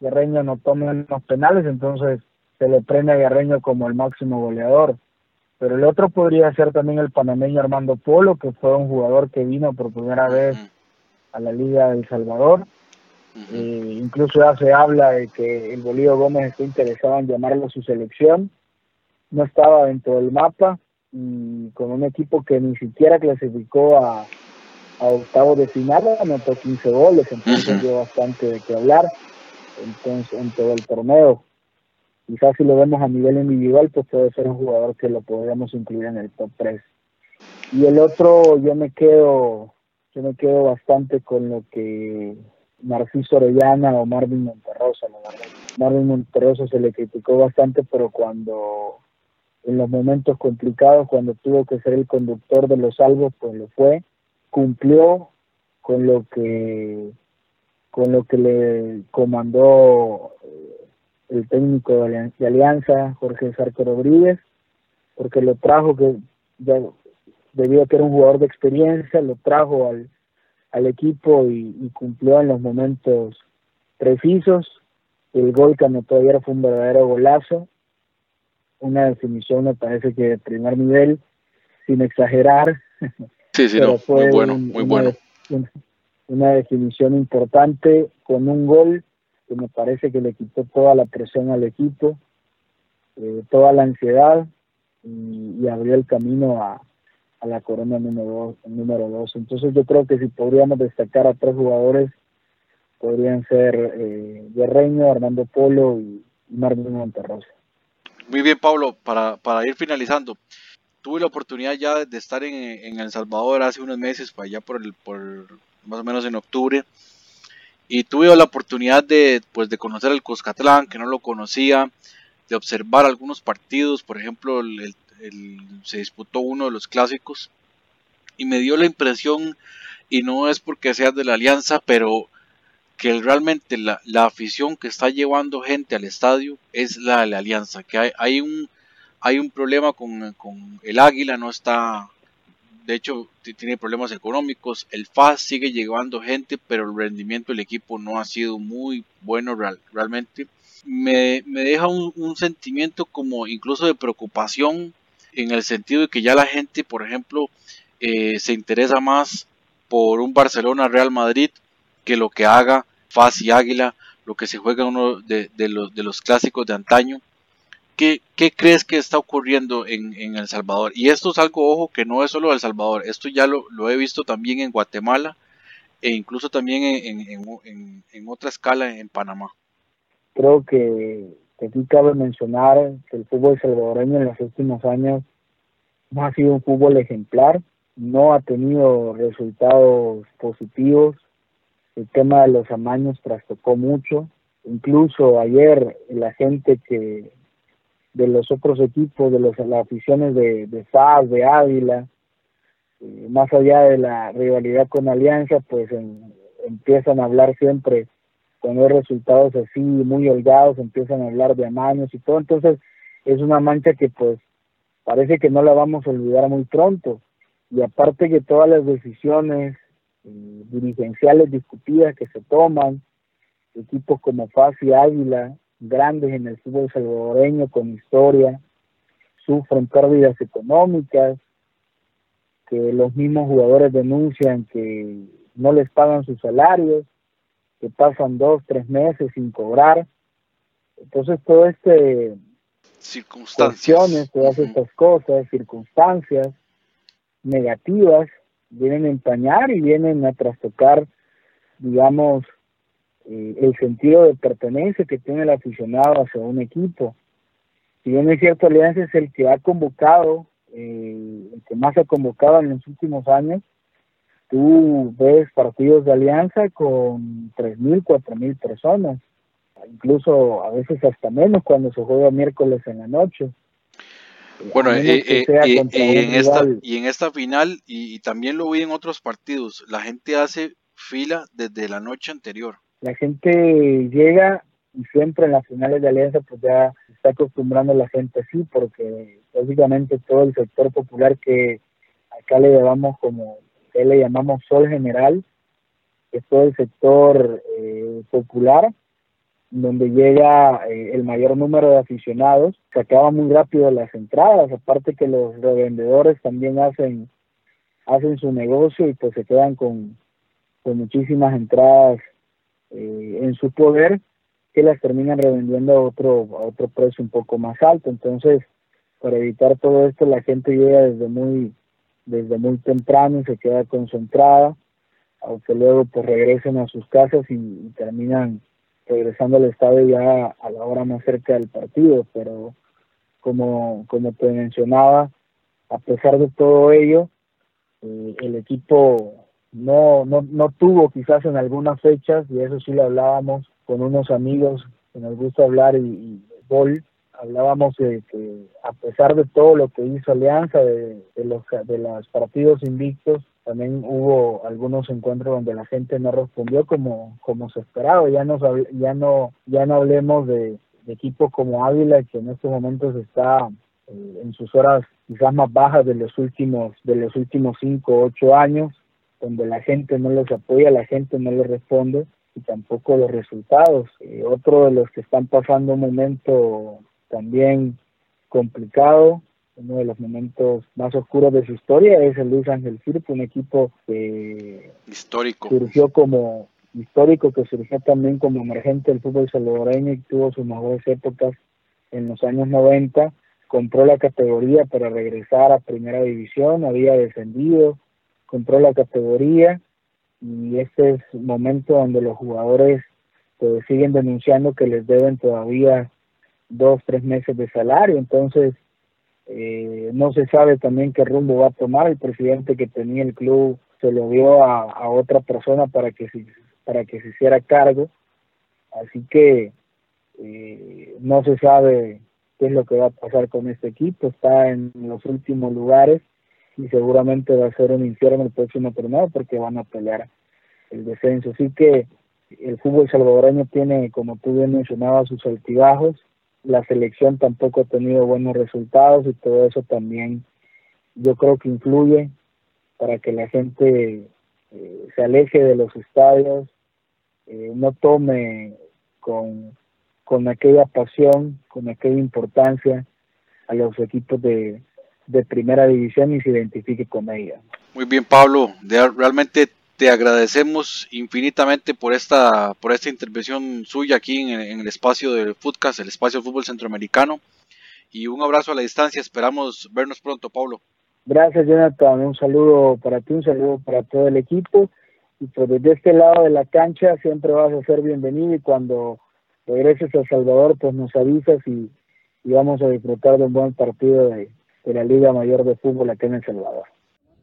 Guerreño no toma los penales, entonces se le premia a Guerreño como el máximo goleador. Pero el otro podría ser también el panameño Armando Polo, que fue un jugador que vino por primera vez a la Liga del Salvador. Eh, incluso ya se habla de que el Bolívar Gómez está interesado en llamarlo a su selección. No estaba dentro del mapa, y con un equipo que ni siquiera clasificó a, a octavos de final, anotó 15 goles, entonces dio bastante de qué hablar entonces, en todo el torneo. Quizás si lo vemos a nivel individual, pues puede ser un jugador que lo podríamos incluir en el top 3. Y el otro, yo me quedo, yo me quedo bastante con lo que Narciso Orellana o Marvin Monterrosa, Marvin Monterrosa se le criticó bastante, pero cuando en los momentos complicados, cuando tuvo que ser el conductor de los salvos, pues lo fue, cumplió con lo que con lo que le comandó eh, el técnico de Alianza, Jorge Sarco Rodríguez, porque lo trajo que ya, debido a que era un jugador de experiencia, lo trajo al, al equipo y, cumplió en los momentos precisos. El gol que anotó ayer fue un verdadero golazo una definición me parece que de primer nivel, sin exagerar. Sí, sí, no, muy bueno, muy bueno. Una, definición importante con un gol que me parece que le quitó toda la presión al equipo, eh, toda la ansiedad y, abrió el camino a, a la corona número dos, número dos. Entonces yo creo que si podríamos destacar a tres jugadores, podrían ser eh, Guerreño, Armando Polo y Martín Monterrosa. Muy bien, Pablo, para, para ir finalizando. Tuve la oportunidad ya de estar en, en, El Salvador hace unos meses, allá por, el, por más o menos en octubre. Y tuve la oportunidad de, pues, de conocer el Cuscatlán, que no lo conocía, de observar algunos partidos. Por ejemplo, se disputó uno de los clásicos. Y me dio la impresión, y no es porque sea de la alianza, pero que realmente la, afición que está llevando gente al estadio es la de la alianza, que hay, hay un hay un problema con, el Águila, no está, de hecho tiene problemas económicos, el FAS sigue llevando gente, pero el rendimiento del equipo no ha sido muy bueno realmente. Me, deja un, sentimiento como incluso de preocupación en el sentido de que ya la gente, por ejemplo, eh, se interesa más por un Barcelona Real Madrid que lo que haga Faz y Águila, lo que se juega uno de, los, de los clásicos de antaño. ¿Qué, ¿Qué, crees que está ocurriendo en, en, El Salvador? Y esto es algo, ojo, que no es solo El Salvador, esto ya lo, he visto también en Guatemala e incluso también en otra escala en Panamá. Creo que, que aquí cabe mencionar que el fútbol salvadoreño en los últimos años no ha sido un fútbol ejemplar, no ha tenido resultados positivos el tema de los amaños trastocó mucho. Incluso ayer la gente que de los otros equipos, de los, las aficiones de, de SAS, de Ávila, eh, más allá de la rivalidad con Alianza, pues empiezan a hablar siempre cuando hay resultados así muy holgados, empiezan a hablar de amaños y todo. Entonces es una mancha que pues parece que no la vamos a olvidar muy pronto. Y aparte que todas las decisiones eh, dirigenciales discutidas que se toman, equipos como FAS y Águila, grandes en el fútbol salvadoreño con historia, sufren pérdidas económicas, que los mismos jugadores denuncian que no les pagan sus salarios, que pasan dos, tres meses sin cobrar. Entonces, todo este circunstancias, todas estas cosas, circunstancias negativas, vienen a empañar y vienen a trastocar, digamos, eh, el sentido de pertenencia que tiene el aficionado hacia un equipo. Si bien es cierto, Alianza es el que ha convocado, eh, el que más ha convocado en los últimos años, tú ves partidos de Alianza con 3.000, 4.000 personas, incluso a veces hasta menos cuando se juega miércoles en la noche. Bueno, eh, eh, eh, en esta, y en esta final, y, también lo vi en otros partidos, la gente hace fila desde la noche anterior. La gente llega y siempre en las finales de Alianza pues ya está acostumbrando la gente así, porque básicamente todo el sector popular que acá le llamamos como, que le llamamos sol general, es todo el sector eh, popular, donde llega eh, el mayor número de aficionados, se acaban muy rápido las entradas, aparte que los revendedores también hacen hacen su negocio y pues se quedan con, con muchísimas entradas eh, en su poder que las terminan revendiendo a otro, a otro precio un poco más alto. Entonces, para evitar todo esto, la gente llega desde muy, desde muy temprano y se queda concentrada, aunque luego pues regresen a sus casas y terminan regresando al estadio ya a la hora más cerca del partido, pero como, como te mencionaba, a pesar de todo ello, eh, el equipo no, no, no tuvo quizás en algunas fechas, y eso sí lo hablábamos con unos amigos que nos gusta hablar y, y gol, hablábamos de que a pesar de todo lo que hizo Alianza, de, de los, de los partidos invictos, también hubo algunos encuentros donde la gente no respondió como como se esperaba. Ya no ya no ya no hablemos de, equipos como Ávila que en estos momentos está eh, en sus horas quizás más bajas de los últimos de los últimos cinco ocho años donde la gente no los apoya la gente no les responde y tampoco los resultados. Eh, otro de los que están pasando un momento también complicado uno de los momentos más oscuros de su historia es el Luis Ángel Firpo, un equipo que histórico. surgió como histórico, que surgió también como emergente del fútbol salvadoreño y tuvo sus mejores épocas en los años 90, compró la categoría para regresar a primera división, había descendido, compró la categoría y este es el momento donde los jugadores pues, siguen denunciando que les deben todavía dos, tres meses de salario, entonces eh, no se sabe también qué rumbo va a tomar. El presidente que tenía el club se lo dio a, otra persona para que, se, para que se hiciera cargo. Así que eh, no se sabe qué es lo que va a pasar con este equipo. Está en los últimos lugares y seguramente va a ser un infierno el próximo torneo porque van a pelear el descenso. Así que el fútbol salvadoreño tiene, como tú bien mencionabas, sus altibajos la selección tampoco ha tenido buenos resultados y todo eso también yo creo que influye para que la gente eh, se aleje de los estadios, eh, no tome con, con aquella pasión, con aquella importancia a los equipos de, de primera división y se identifique con ella. Muy bien, Pablo. realmente te agradecemos infinitamente por esta, por esta intervención suya aquí en, el espacio del Footcast, el espacio del fútbol centroamericano. Y un abrazo a la distancia. Esperamos vernos pronto, Pablo. Gracias, Jonathan. Un saludo para ti, un saludo para todo el equipo. Y pues desde este lado de la cancha siempre vas a ser bienvenido y cuando regreses a Salvador, pues nos avisas y, vamos a disfrutar de un buen partido de, de la Liga Mayor de Fútbol aquí en El Salvador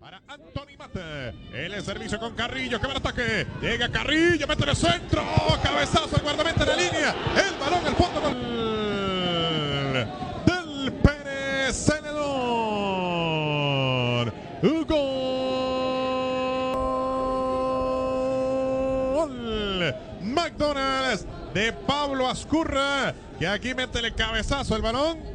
para Anthony Mate. El servicio con Carrillo, que va al ataque. Llega Carrillo, mete el centro. Cabezazo, el guardameta en la línea. El balón, el fondo gol del Pérez Celedón. Gol. McDonald's de Pablo Ascurra, que aquí mete el cabezazo el balón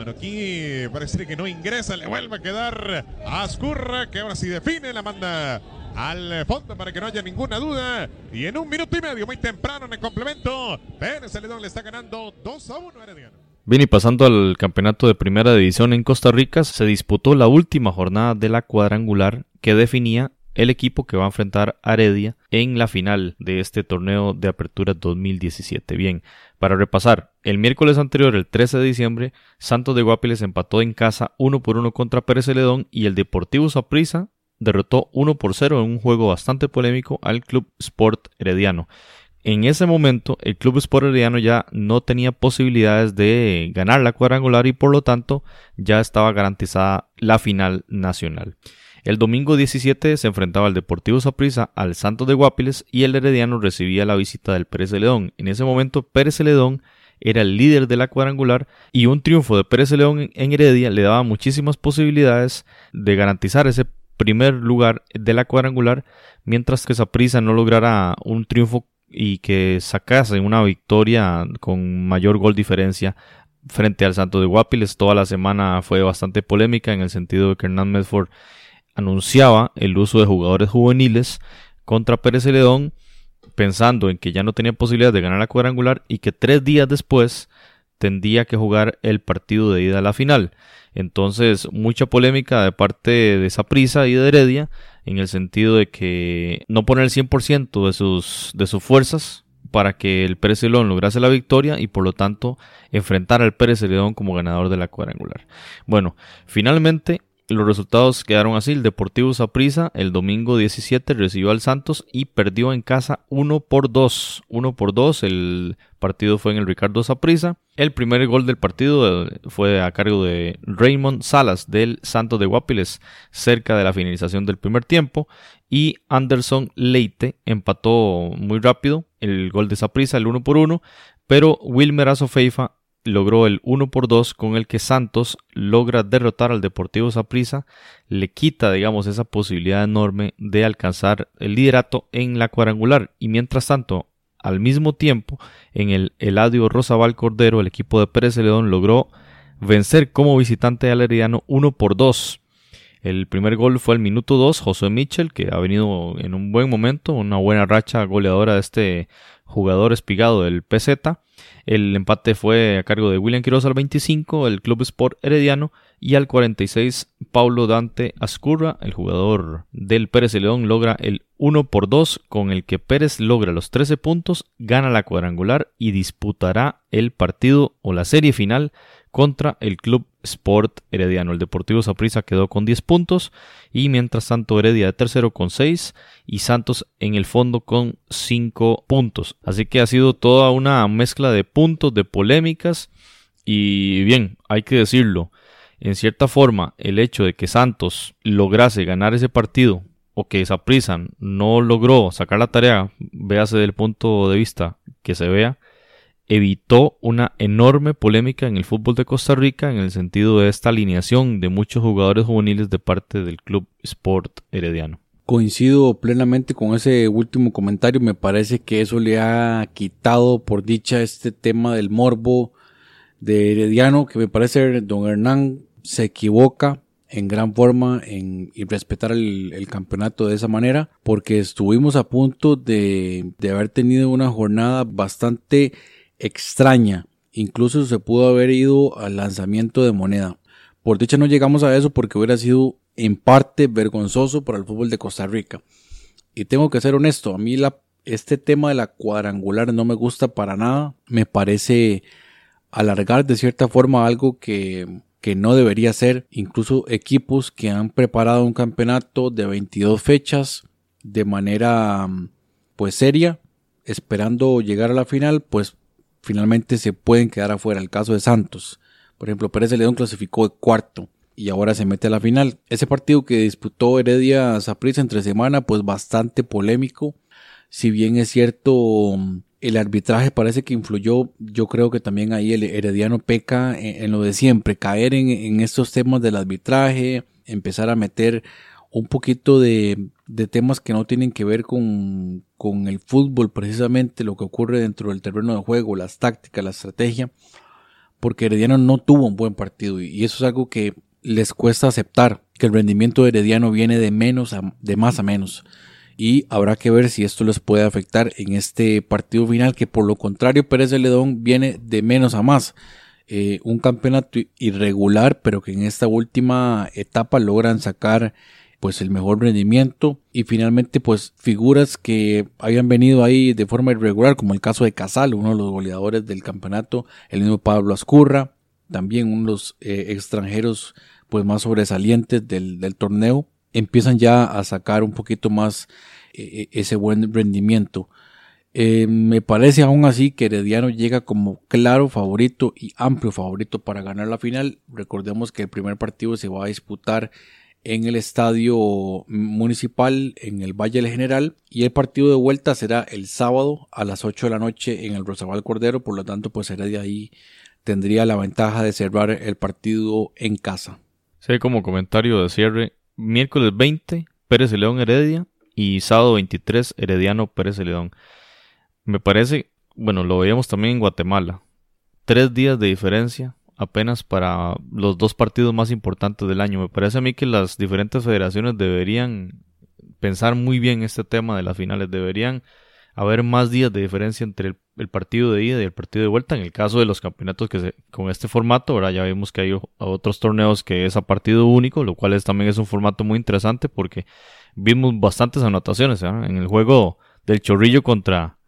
bueno, aquí parece que no ingresa, le vuelve a quedar a Ascurra, que ahora sí define, la manda al fondo para que no haya ninguna duda. Y en un minuto y medio, muy temprano en el complemento, Pérez Celedón le está ganando 2 a 1 Herediano. Bien, y pasando al campeonato de primera división en Costa Rica, se disputó la última jornada de la cuadrangular que definía el equipo que va a enfrentar a Heredia en la final de este torneo de apertura 2017. Bien, para repasar, el miércoles anterior, el 13 de diciembre, Santos de Guapiles empató en casa 1 por 1 contra Pérez Celedón y el Deportivo Saprissa derrotó 1 por 0 en un juego bastante polémico al Club Sport Herediano. En ese momento, el Club Sport Herediano ya no tenía posibilidades de ganar la cuadrangular y por lo tanto ya estaba garantizada la final nacional. El domingo 17 se enfrentaba el Deportivo Saprissa al Santos de Guapiles y el Herediano recibía la visita del Pérez Celedón. En ese momento Pérez Celedón era el líder de la cuadrangular y un triunfo de Pérez Celedón en Heredia le daba muchísimas posibilidades de garantizar ese primer lugar de la cuadrangular, mientras que Saprissa no lograra un triunfo y que sacase una victoria con mayor gol diferencia frente al Santos de Guapiles. Toda la semana fue bastante polémica en el sentido de que Hernán Medford anunciaba el uso de jugadores juveniles contra Pérez Celedón pensando en que ya no tenía posibilidad de ganar la cuadrangular y que tres días después tendría que jugar el partido de ida a la final. Entonces, mucha polémica de parte de Saprisa y de Heredia en el sentido de que no poner el 100% de sus, de sus fuerzas para que el Pérez Celedón lograse la victoria y por lo tanto enfrentar al Pérez Celedón como ganador de la cuadrangular. Bueno, finalmente los resultados quedaron así. El Deportivo Saprissa el domingo 17 recibió al Santos y perdió en casa 1 por 2. 1 por 2. El partido fue en el Ricardo Saprissa. El primer gol del partido eh, fue a cargo de Raymond Salas del Santos de Guapiles cerca de la finalización del primer tiempo. Y Anderson Leite empató muy rápido el gol de Saprissa, el 1 por 1. Pero Wilmer Azofeifa logró el 1 por 2 con el que Santos logra derrotar al Deportivo Saprissa, le quita, digamos, esa posibilidad enorme de alcanzar el liderato en la cuadrangular. Y mientras tanto, al mismo tiempo, en el Eladio Rosabal Cordero, el equipo de Pérez Celedón logró vencer como visitante al Herediano 1 por 2. El primer gol fue al minuto 2, José Mitchell, que ha venido en un buen momento, una buena racha goleadora de este jugador espigado del PZ. El empate fue a cargo de William Quiroz al 25, el Club Sport Herediano, y al 46, Paulo Dante Ascurra, el jugador del Pérez León, logra el 1 por 2, con el que Pérez logra los 13 puntos, gana la cuadrangular y disputará el partido o la serie final contra el Club Sport Herediano. El Deportivo Saprissa quedó con 10 puntos y mientras tanto Heredia de tercero con 6 y Santos en el fondo con 5 puntos. Así que ha sido toda una mezcla de puntos, de polémicas y bien, hay que decirlo. En cierta forma, el hecho de que Santos lograse ganar ese partido o que Saprissa no logró sacar la tarea, véase del punto de vista que se vea, evitó una enorme polémica en el fútbol de Costa Rica en el sentido de esta alineación de muchos jugadores juveniles de parte del Club Sport Herediano. Coincido plenamente con ese último comentario, me parece que eso le ha quitado por dicha este tema del morbo de Herediano, que me parece don Hernán se equivoca en gran forma en, respetar el, el, campeonato de esa manera, porque estuvimos a punto de, de haber tenido una jornada bastante extraña. Incluso se pudo haber ido al lanzamiento de moneda. Por dicha no llegamos a eso porque hubiera sido en parte vergonzoso para el fútbol de Costa Rica. Y tengo que ser honesto, a mí este tema de la cuadrangular no me gusta para nada. Me parece alargar de cierta forma algo que, que no debería ser. Incluso equipos que han preparado un campeonato de 22 fechas de manera pues seria, esperando llegar a la final, pues finalmente se pueden quedar afuera. El caso de Santos, por ejemplo, Pérez León clasificó de cuarto y ahora se mete a la final. Ese partido que disputó Heredia Saprissa entre semana, pues bastante polémico. Si bien es cierto, el arbitraje parece que influyó, yo creo que también ahí el Herediano peca en, lo de siempre, caer en estos temas del arbitraje, empezar a meter un poquito de, de temas que no tienen que ver con, con, el fútbol, precisamente lo que ocurre dentro del terreno de juego, las tácticas, la estrategia, porque Herediano no tuvo un buen partido y eso es algo que les cuesta aceptar, que el rendimiento de Herediano viene de menos a, de más a menos y habrá que ver si esto les puede afectar en este partido final que por lo contrario Pérez de Ledón viene de menos a más. Eh, un campeonato irregular pero que en esta última etapa logran sacar pues el mejor rendimiento y finalmente pues figuras que habían venido ahí de forma irregular como el caso de Casal, uno de los goleadores del campeonato, el mismo Pablo Ascurra, también uno de los eh, extranjeros pues más sobresalientes del, del, torneo, empiezan ya a sacar un poquito más eh, ese buen rendimiento. Eh, me parece aún así que Herediano llega como claro favorito y amplio favorito para ganar la final. Recordemos que el primer partido se va a disputar en el estadio municipal en el Valle del General y el partido de vuelta será el sábado a las 8 de la noche en el Rosabal Cordero, por lo tanto pues será de ahí tendría la ventaja de cerrar el partido en casa. Sí, como comentario de cierre, miércoles 20 Pérez León Heredia y sábado 23 Herediano Pérez León. Me parece, bueno, lo veíamos también en Guatemala. Tres días de diferencia apenas para los dos partidos más importantes del año. Me parece a mí que las diferentes federaciones deberían pensar muy bien este tema de las finales. Deberían haber más días de diferencia entre el, partido de ida y el partido de vuelta. En el caso de los campeonatos que se, con este formato, ahora ya vemos que hay otros torneos que es a partido único, lo cual es, también es un formato muy interesante porque vimos bastantes anotaciones en el juego del Chorrillo contra,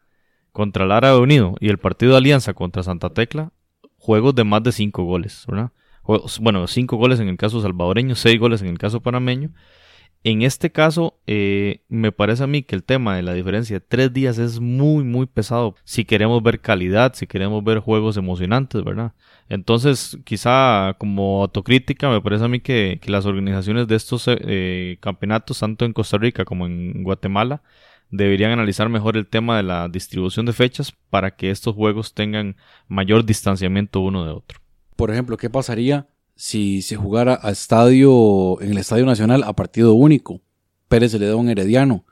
contra Lara Unido y el partido de Alianza contra Santa Tecla. Juegos de más de cinco goles, bueno, cinco goles en el caso salvadoreño, seis goles en el caso panameño en este caso, eh, me parece a mí que el tema de la diferencia de tres días es muy, muy pesado. Si queremos ver calidad, si queremos ver juegos emocionantes, ¿verdad? Entonces, quizá como autocrítica, me parece a mí que, las organizaciones de estos eh, campeonatos, tanto en Costa Rica como en Guatemala, deberían analizar mejor el tema de la distribución de fechas para que estos juegos tengan mayor distanciamiento uno de otro. Por ejemplo, ¿qué pasaría si se jugara a estadio, en el Estadio Nacional a partido único. Pérez se le da un herediano.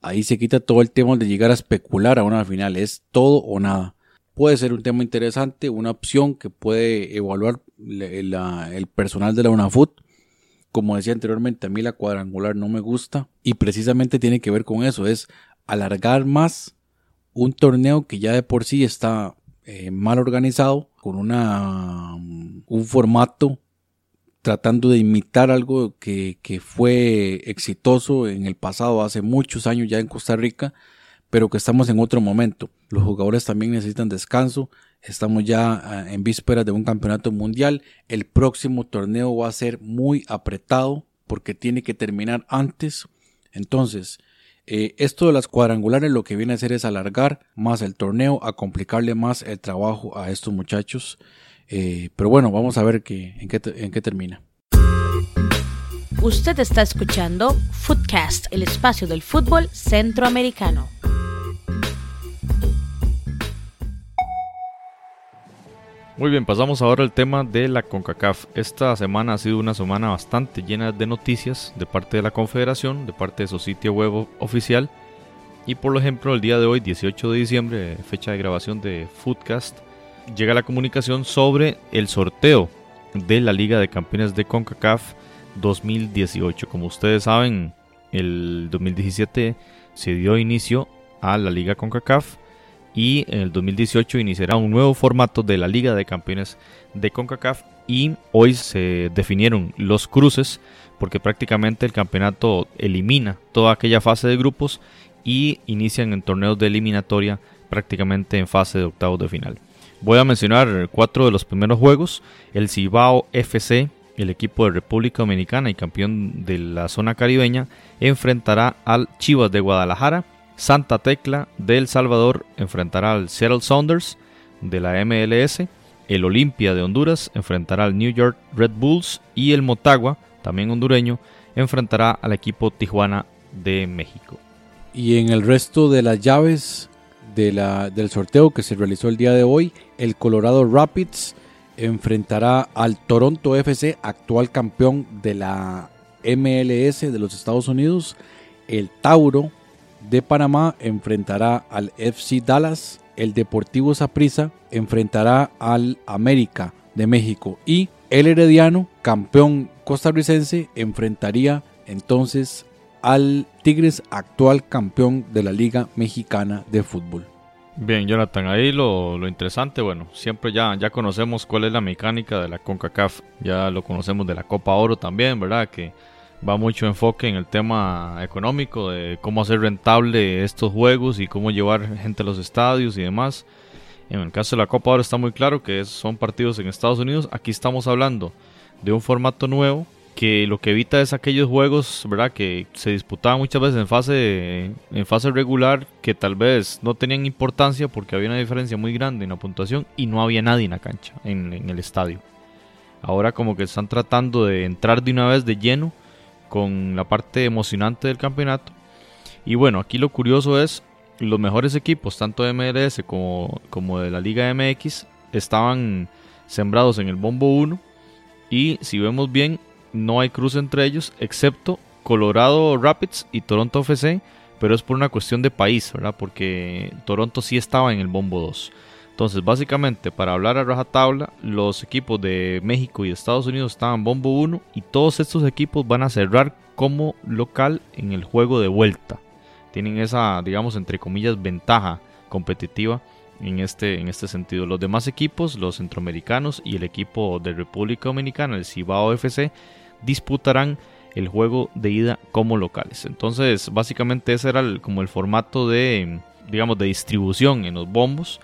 Ahí se quita todo el tema de llegar a especular a una final. Es todo o nada. Puede ser un tema interesante, una opción que puede evaluar el personal de la UNAFUT. Como decía anteriormente, a mí la cuadrangular no me gusta y precisamente tiene que ver con eso, es alargar más un torneo que ya de por sí está eh, mal organizado, con una, un formato tratando de imitar algo que, fue exitoso en el pasado, hace muchos años ya en Costa Rica, pero que estamos en otro momento. Los jugadores también necesitan descanso. Estamos ya ah, en vísperas de un campeonato mundial. El próximo torneo va a ser muy apretado porque tiene que terminar antes. Entonces, eh, esto de las cuadrangulares lo que viene a hacer es alargar más el torneo, a complicarle más el trabajo a estos muchachos. Eh, pero bueno, vamos a ver en, qué, en qué termina. Usted está escuchando Footcast, el espacio del fútbol centroamericano. Muy bien, pasamos ahora al tema de la CONCACAF. Esta semana ha sido una semana bastante llena de noticias de parte de la Confederación, de parte de su sitio web oficial. Y por ejemplo, el día de hoy, 18 de diciembre, fecha de grabación de Footcast, llega la comunicación sobre el sorteo de la Liga de Campeones de CONCACAF 2018. Como ustedes saben, el 2017 se dio inicio a la Liga CONCACAF y en el 2018 iniciará un nuevo formato de la Liga de Campeones de CONCACAF y hoy se definieron los cruces porque prácticamente el campeonato elimina toda aquella fase de grupos y inician en torneos de eliminatoria prácticamente en fase de octavos de final. Voy a mencionar cuatro de los primeros juegos. El Cibao FC, el equipo de República Dominicana y campeón de la zona caribeña, enfrentará al Chivas de Guadalajara. Santa Tecla de El Salvador enfrentará al Seattle Saunders de la MLS. El Olimpia de Honduras enfrentará al New York Red Bulls. Y el Motagua, también hondureño, enfrentará al equipo Tijuana de México. Y en el resto de las llaves, del sorteo que se realizó el día de hoy, el Colorado Rapids enfrentará al Toronto FC, actual campeón de la MLS de los Estados Unidos. El Tauro de Panamá enfrentará al FC Dallas. El Deportivo Saprissa enfrentará al América de México. Y el Herediano, campeón costarricense, enfrentaría entonces al Tigres, actual campeón de la Liga Mexicana de Fútbol. Bien, Jonathan, ahí lo, interesante, bueno, siempre ya, ya conocemos cuál es la mecánica de la CONCACAF, ya lo conocemos de la Copa Oro también, ¿verdad? Que va mucho enfoque en el tema económico, de cómo hacer rentable estos juegos y cómo llevar gente a los estadios y demás. En el caso de la Copa Oro está muy claro que son partidos en Estados Unidos, aquí estamos hablando de un formato nuevo que lo que evita es aquellos juegos, ¿verdad? Que se disputaban muchas veces en fase, en fase regular, que tal vez no tenían importancia porque había una diferencia muy grande en la puntuación y no había nadie en la cancha, en, el estadio. Ahora como que están tratando de entrar de una vez de lleno con la parte emocionante del campeonato. Y bueno, aquí lo curioso es, los mejores equipos, tanto de MLS como, como de la Liga MX, estaban sembrados en el bombo 1. Y si vemos bien, no hay cruce entre ellos, excepto Colorado Rapids y Toronto FC pero es por una cuestión de país, ¿verdad? Porque Toronto sí estaba en el bombo 2. Entonces, básicamente, para hablar a rajatabla, los equipos de México y Estados Unidos estaban bombo 1 y todos estos equipos van a cerrar como local en el juego de vuelta. Tienen esa, digamos, entre comillas, ventaja competitiva en este, en este sentido. Los demás equipos, los centroamericanos y el equipo de República Dominicana, el Cibao FC, disputarán el juego de ida como locales. Entonces, básicamente ese era como el formato de, digamos, de distribución en los bombos.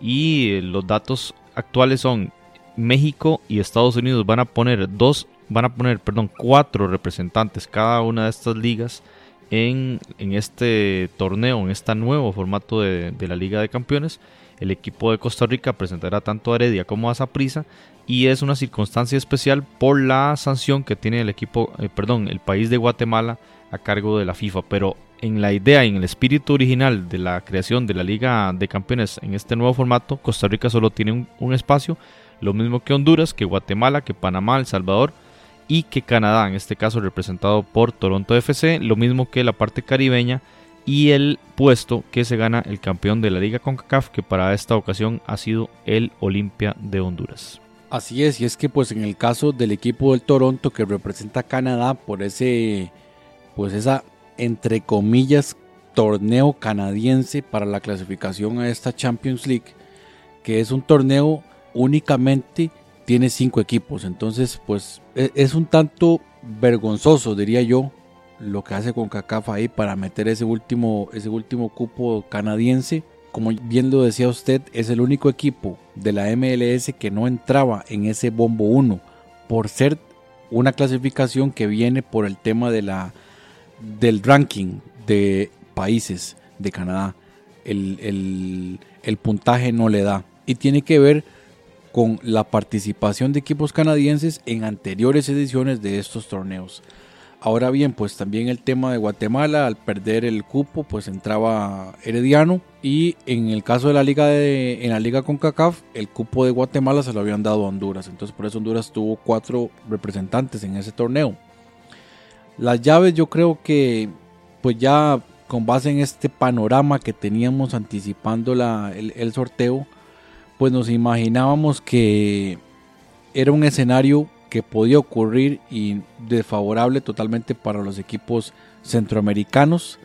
Y eh, los datos actuales son México y Estados Unidos van a poner dos, van a poner, perdón, cuatro representantes cada una de estas ligas en, este torneo, en este nuevo formato de, de la Liga de Campeones. El equipo de Costa Rica presentará tanto a Heredia como a Saprissa y es una circunstancia especial por la sanción que tiene el equipo, eh, perdón, el país de Guatemala a cargo de la FIFA, pero en la idea y en el espíritu original de la creación de la Liga de Campeones en este nuevo formato, Costa Rica solo tiene un, un espacio, lo mismo que Honduras, que Guatemala, que Panamá, El Salvador y que Canadá, en este caso representado por Toronto FC, lo mismo que la parte caribeña y el puesto que se gana el campeón de la Liga CONCACAF, que para esta ocasión ha sido el Olimpia de Honduras. Así es, y es que pues en el caso del equipo del Toronto que representa a Canadá por ese, pues esa entre comillas torneo canadiense para la clasificación a esta Champions League, que es un torneo únicamente tiene cinco equipos, entonces pues e, es un tanto vergonzoso diría yo lo que hace con CACAF ahí para meter ese último, ese último cupo canadiense. Como bien lo decía usted, es el único equipo de la MLS que no entraba en ese bombo 1 por ser una clasificación que viene por el tema de la, del ranking de países de Canadá. El, el puntaje no le da y tiene que ver con la participación de equipos canadienses en anteriores ediciones de estos torneos. Ahora bien, pues también el tema de Guatemala, al perder el cupo, pues entraba Herediano. Y en el caso de la liga de, en la liga con CACAF, el cupo de Guatemala se lo habían dado a Honduras. Entonces por eso Honduras tuvo cuatro representantes en ese torneo. Las llaves yo creo que pues ya con base en este panorama que teníamos anticipando la, el, sorteo, pues nos imaginábamos que era un escenario que podía ocurrir y desfavorable totalmente para los equipos centroamericanos.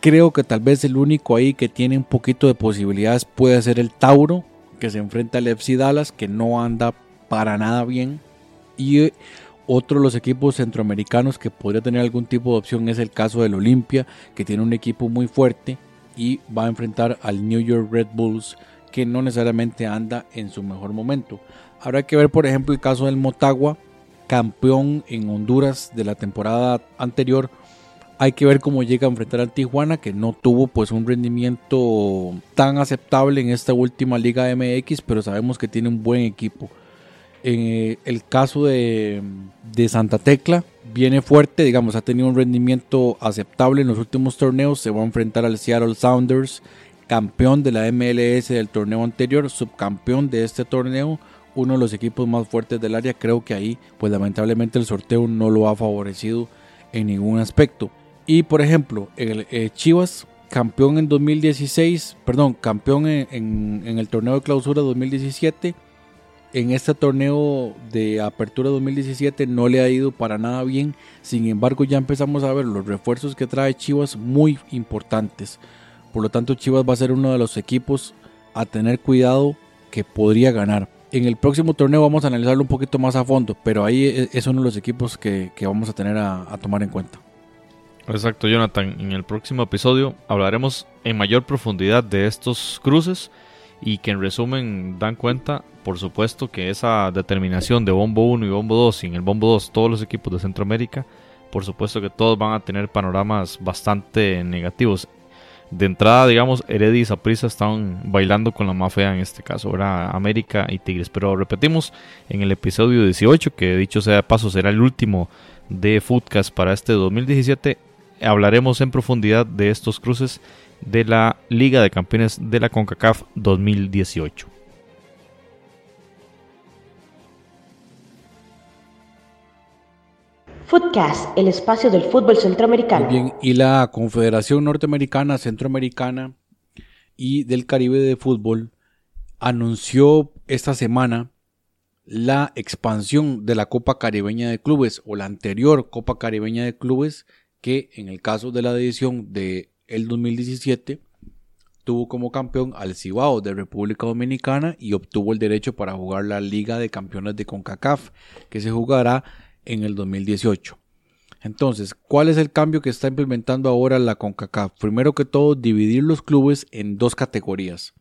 Creo que tal vez el único ahí que tiene un poquito de posibilidades puede ser el Tauro, que se enfrenta al FC Dallas, que no anda para nada bien. Y otro de los equipos centroamericanos que podría tener algún tipo de opción es el caso del Olimpia, que tiene un equipo muy fuerte y va a enfrentar al New York Red Bulls, que no necesariamente anda en su mejor momento. Habrá que ver, por ejemplo, el caso del Motagua, campeón en Honduras de la temporada anterior. Hay que ver cómo llega a enfrentar al Tijuana, que no tuvo pues un rendimiento tan aceptable en esta última Liga MX, pero sabemos que tiene un buen equipo. En eh, el caso de, de Santa Tecla, viene fuerte, digamos, ha tenido un rendimiento aceptable en los últimos torneos. Se va a enfrentar al Seattle Sounders, campeón de la MLS del torneo anterior, subcampeón de este torneo uno de los equipos más fuertes del área. Creo que ahí, pues lamentablemente el sorteo no lo ha favorecido en ningún aspecto. Y por ejemplo, el, eh, Chivas, campeón en 2016, perdón, campeón en, el torneo de clausura 2017. En este torneo de apertura 2017 no le ha ido para nada bien. Sin embargo, ya empezamos a ver los refuerzos que trae Chivas muy importantes. Por lo tanto, Chivas va a ser uno de los equipos a tener cuidado que podría ganar. En el próximo torneo vamos a analizarlo un poquito más a fondo, pero ahí e, es uno de los equipos que, vamos a tener a, tomar en cuenta. Exacto, Jonathan. En el próximo episodio hablaremos en mayor profundidad de estos cruces y que en resumen dan cuenta, por supuesto, que esa determinación de Bombo 1 y Bombo 2 y en el Bombo 2 todos los equipos de Centroamérica, por supuesto que todos van a tener panoramas bastante negativos de entrada, digamos, Heredia y Saprissa estaban bailando con la más fea en este caso, era América y Tigres. Pero repetimos, en el episodio 18, que dicho sea de paso será el último de Foodcast para este 2017, hablaremos en profundidad de estos cruces de la Liga de Campeones de la CONCACAF 2018. Footcast, el espacio del fútbol centroamericano. Bien, y la Confederación Norteamericana, Centroamericana y del Caribe de Fútbol anunció esta semana la expansión de la Copa Caribeña de Clubes o la anterior Copa Caribeña de Clubes que en el caso de la edición de el 2017 tuvo como campeón al Cibao de República Dominicana y obtuvo el derecho para jugar la Liga de Campeones de CONCACAF que se jugará en el 2018. Entonces, ¿cuál es el cambio que está implementando ahora la CONCACAF? Primero que todo, dividir los clubes en dos categorías.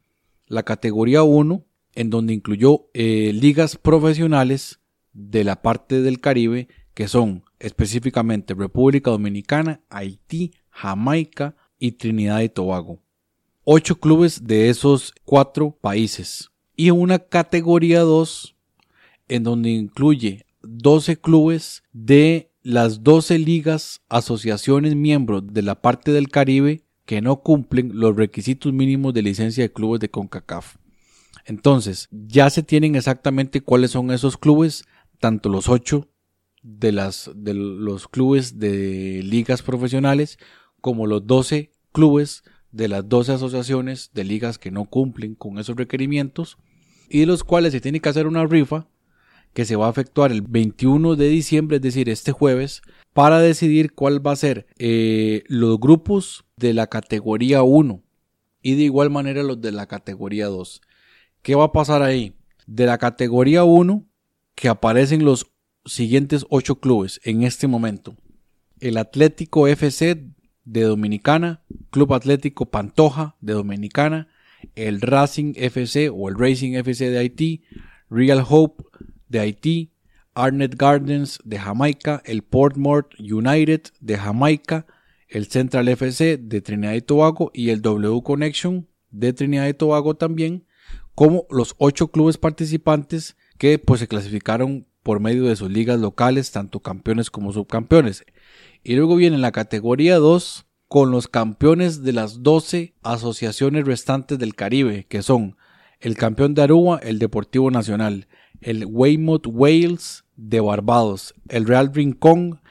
La categoría 1, en donde incluyó eh, ligas profesionales de la parte del Caribe, que son específicamente República Dominicana, Haití, Jamaica y Trinidad y Tobago. Ocho clubes de esos cuatro países. Y una categoría 2, en donde incluye 12 clubes de las 12 ligas, asociaciones miembros de la parte del Caribe que no cumplen los requisitos mínimos de licencia de clubes de CONCACAF. Entonces, ya se tienen exactamente cuáles son esos clubes, tanto los 8 de, las, de los clubes de ligas profesionales como los 12 clubes de las 12 asociaciones de ligas que no cumplen con esos requerimientos y de los cuales se tiene que hacer una rifa que se va a efectuar el 21 de diciembre, es decir, este jueves, para decidir cuál va a ser eh, los grupos de la categoría 1 y de igual manera los de la categoría 2. ¿Qué va a pasar ahí? De la categoría 1, que aparecen los siguientes 8 clubes en este momento. El Atlético FC de Dominicana, Club Atlético Pantoja de Dominicana, el Racing FC o el Racing FC de Haití, Real Hope de Haití, Arnett Gardens de Jamaica, el Portmore United de Jamaica, el Central FC de Trinidad y Tobago y el W Connection de Trinidad y Tobago también, como los ocho clubes participantes que pues se clasificaron por medio de sus ligas locales, tanto campeones como subcampeones. Y luego viene la categoría 2 con los campeones de las 12 asociaciones restantes del Caribe, que son el campeón de Aruba, el Deportivo Nacional, el Weymouth Wales de Barbados, el Real Rincón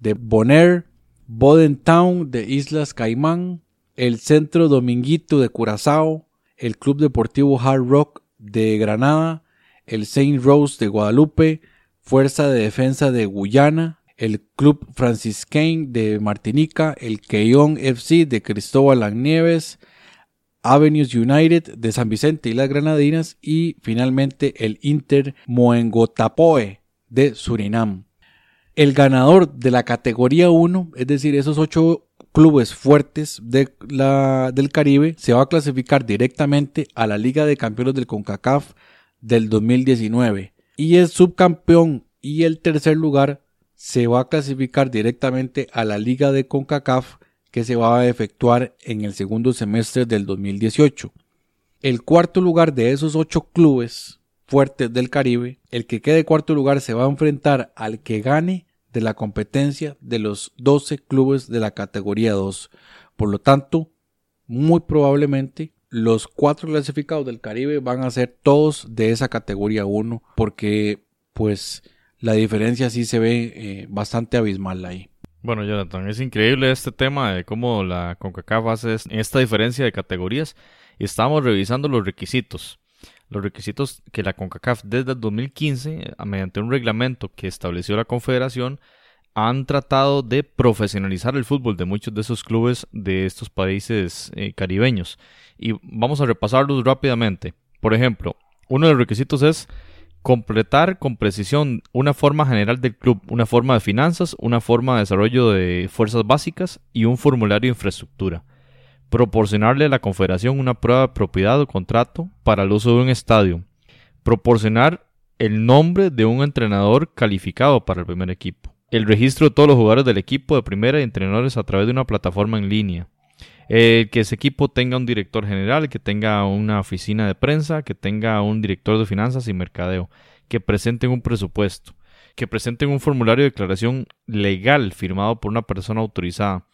de Bonaire, Boden Town de Islas Caimán, el Centro Dominguito de Curazao, el Club Deportivo Hard Rock de Granada, el Saint Rose de Guadalupe, Fuerza de Defensa de Guyana, el Club Franciscain de Martinica, el Keyon FC de Cristóbal Nieves, Avenues United de San Vicente y las Granadinas y finalmente el Inter Moengotapoe de Surinam. El ganador de la categoría 1, es decir, esos ocho clubes fuertes de la, del Caribe, se va a clasificar directamente a la Liga de Campeones del CONCACAF del 2019. Y el subcampeón y el tercer lugar se va a clasificar directamente a la Liga de CONCACAF que se va a efectuar en el segundo semestre del 2018. El cuarto lugar de esos ocho clubes fuertes del Caribe, el que quede cuarto lugar se va a enfrentar al que gane de la competencia de los 12 clubes de la categoría 2. Por lo tanto, muy probablemente los cuatro clasificados del Caribe van a ser todos de esa categoría 1 porque pues la diferencia sí se ve eh, bastante abismal ahí. Bueno, Jonathan, es increíble este tema de cómo la CONCACAF hace esta diferencia de categorías estamos revisando los requisitos. Los requisitos que la CONCACAF desde el 2015, mediante un reglamento que estableció la Confederación, han tratado de profesionalizar el fútbol de muchos de esos clubes de estos países eh, caribeños. Y vamos a repasarlos rápidamente. Por ejemplo, uno de los requisitos es completar con precisión una forma general del club, una forma de finanzas, una forma de desarrollo de fuerzas básicas y un formulario de infraestructura. Proporcionarle a la Confederación una prueba de propiedad o contrato para el uso de un estadio. Proporcionar el nombre de un entrenador calificado para el primer equipo. El registro de todos los jugadores del equipo de primera y entrenadores a través de una plataforma en línea que ese equipo tenga un director general, que tenga una oficina de prensa, que tenga un director de finanzas y mercadeo, que presenten un presupuesto, que presenten un formulario de declaración legal firmado por una persona autorizada,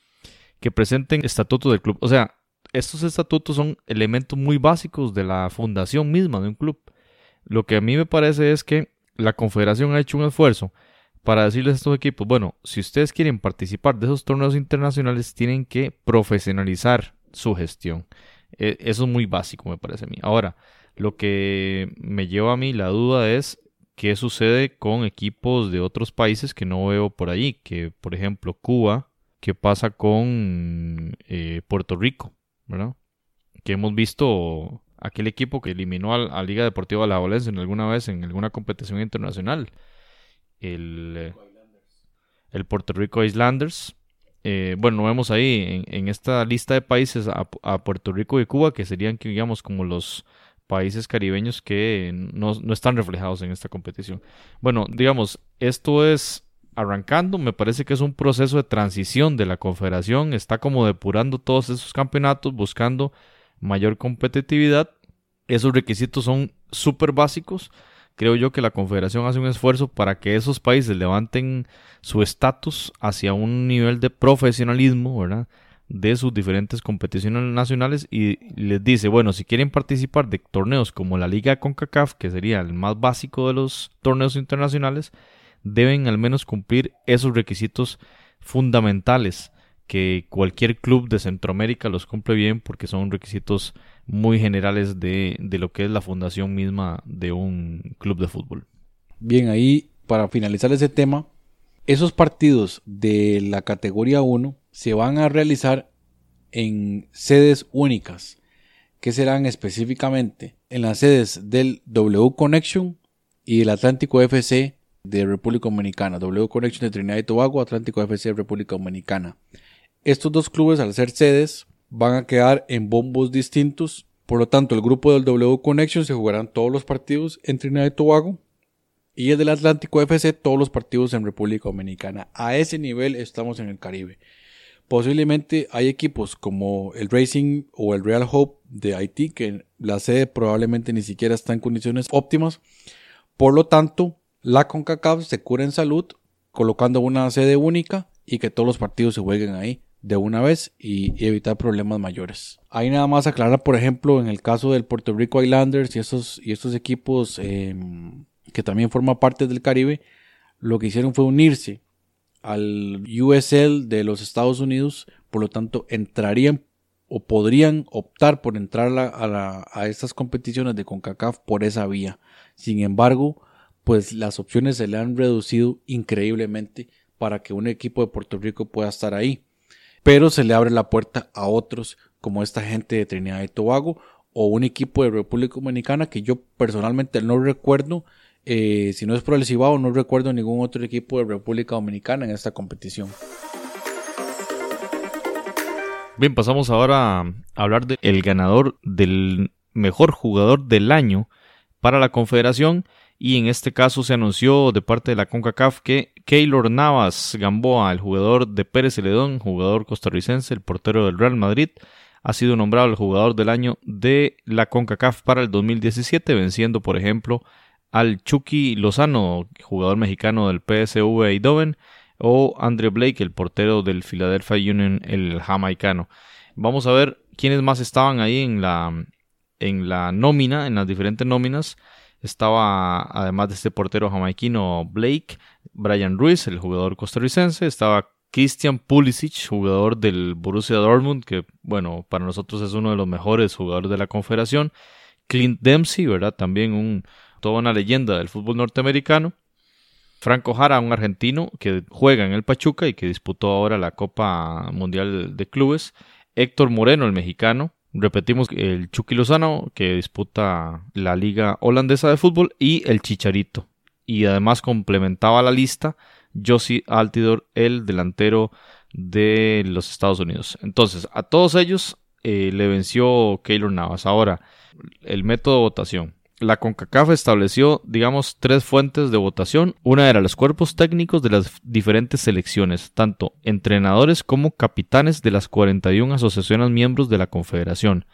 que presenten estatutos del club. O sea, estos estatutos son elementos muy básicos de la fundación misma de un club. Lo que a mí me parece es que la Confederación ha hecho un esfuerzo para decirles a estos equipos, bueno, si ustedes quieren participar de esos torneos internacionales, tienen que profesionalizar su gestión. E, eso es muy básico, me parece a mí. Ahora, lo que me lleva a mí la duda es qué sucede con equipos de otros países que no veo por ahí, que por ejemplo Cuba, qué pasa con eh, Puerto Rico, ¿verdad? Que hemos visto aquel equipo que eliminó a, la Liga Deportiva La Valencia en alguna vez en alguna competición internacional. El, el Puerto Rico Islanders. Eh, bueno, vemos ahí en, esta lista de países a, Puerto Rico y Cuba, que serían, digamos, como los países caribeños que no, están reflejados en esta competición. Bueno, digamos, esto es arrancando, me parece que es un proceso de transición de la confederación, está como depurando todos esos campeonatos, buscando mayor competitividad. Esos requisitos son súper básicos. Creo yo que la confederación hace un esfuerzo para que esos países levanten su estatus hacia un nivel de profesionalismo, ¿verdad? de sus diferentes competiciones nacionales y les dice, bueno, si quieren participar de torneos como la Liga CONCACAF, que sería el más básico de los torneos internacionales, deben al menos cumplir esos requisitos fundamentales que cualquier club de Centroamérica los cumple bien porque son requisitos muy generales de, de lo que es la fundación misma de un club de fútbol. Bien, ahí para finalizar ese tema, esos partidos de la categoría 1 se van a realizar en sedes únicas, que serán específicamente en las sedes del W Connection y el Atlántico FC de República Dominicana, W Connection de Trinidad y Tobago, Atlántico FC de República Dominicana. Estos dos clubes, al ser sedes, van a quedar en bombos distintos. Por lo tanto, el grupo del W Connection se jugarán todos los partidos en Trinidad y Tobago y el del Atlántico FC todos los partidos en República Dominicana. A ese nivel estamos en el Caribe. Posiblemente hay equipos como el Racing o el Real Hope de Haití que la sede probablemente ni siquiera está en condiciones óptimas. Por lo tanto, la CONCACAF se cura en salud colocando una sede única y que todos los partidos se jueguen ahí de una vez y, evitar problemas mayores. Hay nada más aclarar, por ejemplo, en el caso del Puerto Rico Islanders y estos, y estos equipos em, que también forman parte del Caribe, lo que hicieron fue unirse al USL de los Estados Unidos, por lo tanto entrarían o podrían optar por entrar a, a, estas competiciones de CONCACAF por esa vía. Sin embargo, pues las opciones se le han reducido increíblemente para que un equipo de Puerto Rico pueda estar ahí. Pero se le abre la puerta a otros como esta gente de Trinidad y Tobago o un equipo de República Dominicana que yo personalmente no recuerdo eh, si no es por el Cibao, no recuerdo ningún otro equipo de República Dominicana en esta competición. Bien, pasamos ahora a hablar del ganador del mejor jugador del año para la Confederación. Y en este caso se anunció de parte de la CONCACAF que Keylor Navas Gamboa, el jugador de Pérez Celedón, jugador costarricense, el portero del Real Madrid, ha sido nombrado el jugador del año de la CONCACAF para el 2017, venciendo, por ejemplo, al Chucky Lozano, jugador mexicano del PSV Eindhoven, o Andre Blake, el portero del Philadelphia Union, el jamaicano. Vamos a ver quiénes más estaban ahí en la, en la nómina, en las diferentes nóminas. Estaba, además de este portero jamaiquino Blake, Brian Ruiz, el jugador costarricense. Estaba Christian Pulisic, jugador del Borussia Dortmund, que, bueno, para nosotros es uno de los mejores jugadores de la confederación. Clint Dempsey, ¿verdad? También un, toda una leyenda del fútbol norteamericano. Franco Jara, un argentino que juega en el Pachuca y que disputó ahora la Copa Mundial de Clubes. Héctor Moreno, el mexicano. Repetimos el Chucky Lozano, que disputa la Liga Holandesa de Fútbol. Y el Chicharito. Y además complementaba la lista Josie Altidor, el delantero de los Estados Unidos. Entonces, a todos ellos eh, le venció Keylor Navas. Ahora, el método de votación la CONCACAF estableció, digamos, tres fuentes de votación. Una era los cuerpos técnicos de las diferentes selecciones, tanto entrenadores como capitanes de las 41 asociaciones miembros de la Confederación.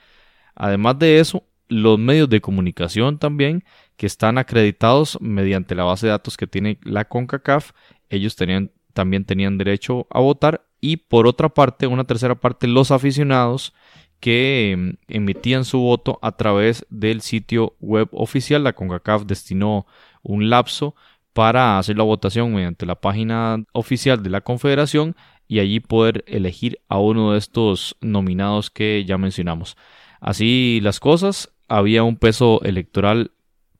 Además de eso, los medios de comunicación también, que están acreditados mediante la base de datos que tiene la CONCACAF, ellos también tenían derecho a votar. Y por otra parte, una tercera parte, los aficionados que em, emitían su voto a través del sitio web oficial. La CONCACAF destinó un lapso para hacer la votación mediante la página oficial de la Confederación y allí poder elegir a uno de estos nominados que ya mencionamos. Así las cosas, había un peso electoral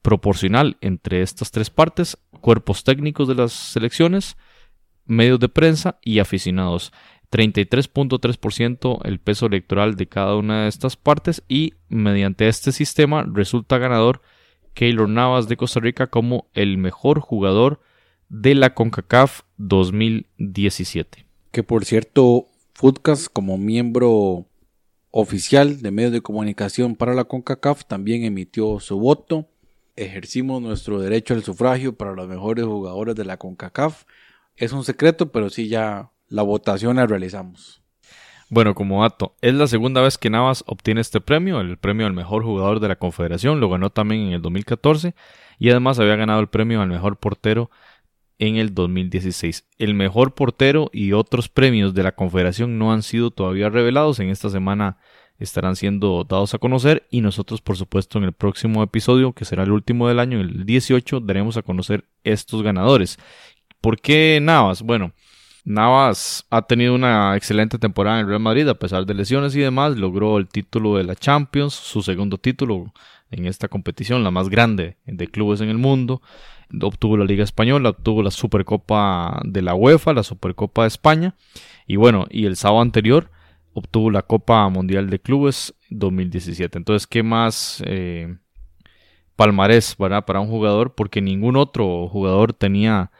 proporcional entre estas tres partes, cuerpos técnicos de las selecciones, medios de prensa y aficionados. 33.3% el peso electoral de cada una de estas partes y mediante este sistema resulta ganador Keylor Navas de Costa Rica como el mejor jugador de la CONCACAF 2017. Que por cierto, Foodcast como miembro oficial de medios de comunicación para la CONCACAF también emitió su voto. Ejercimos nuestro derecho al sufragio para los mejores jugadores de la CONCACAF. Es un secreto, pero sí ya la votación la realizamos. Bueno, como dato, es la segunda vez que Navas obtiene este premio, el premio al mejor jugador de la Confederación, lo ganó también en el 2014 y además había ganado el premio al mejor portero en el 2016. El mejor portero y otros premios de la Confederación no han sido todavía revelados, en esta semana estarán siendo dados a conocer y nosotros por supuesto en el próximo episodio, que será el último del año, el 18, daremos a conocer estos ganadores. ¿Por qué Navas? Bueno, Navas ha tenido una excelente temporada en Real Madrid a pesar de lesiones y demás. Logró el título de la Champions, su segundo título en esta competición, la más grande de clubes en el mundo. Obtuvo la Liga Española, obtuvo la Supercopa de la UEFA, la Supercopa de España. Y bueno, y el sábado anterior obtuvo la Copa Mundial de Clubes 2017. Entonces, ¿qué más eh, palmarés para un jugador? Porque ningún otro jugador tenía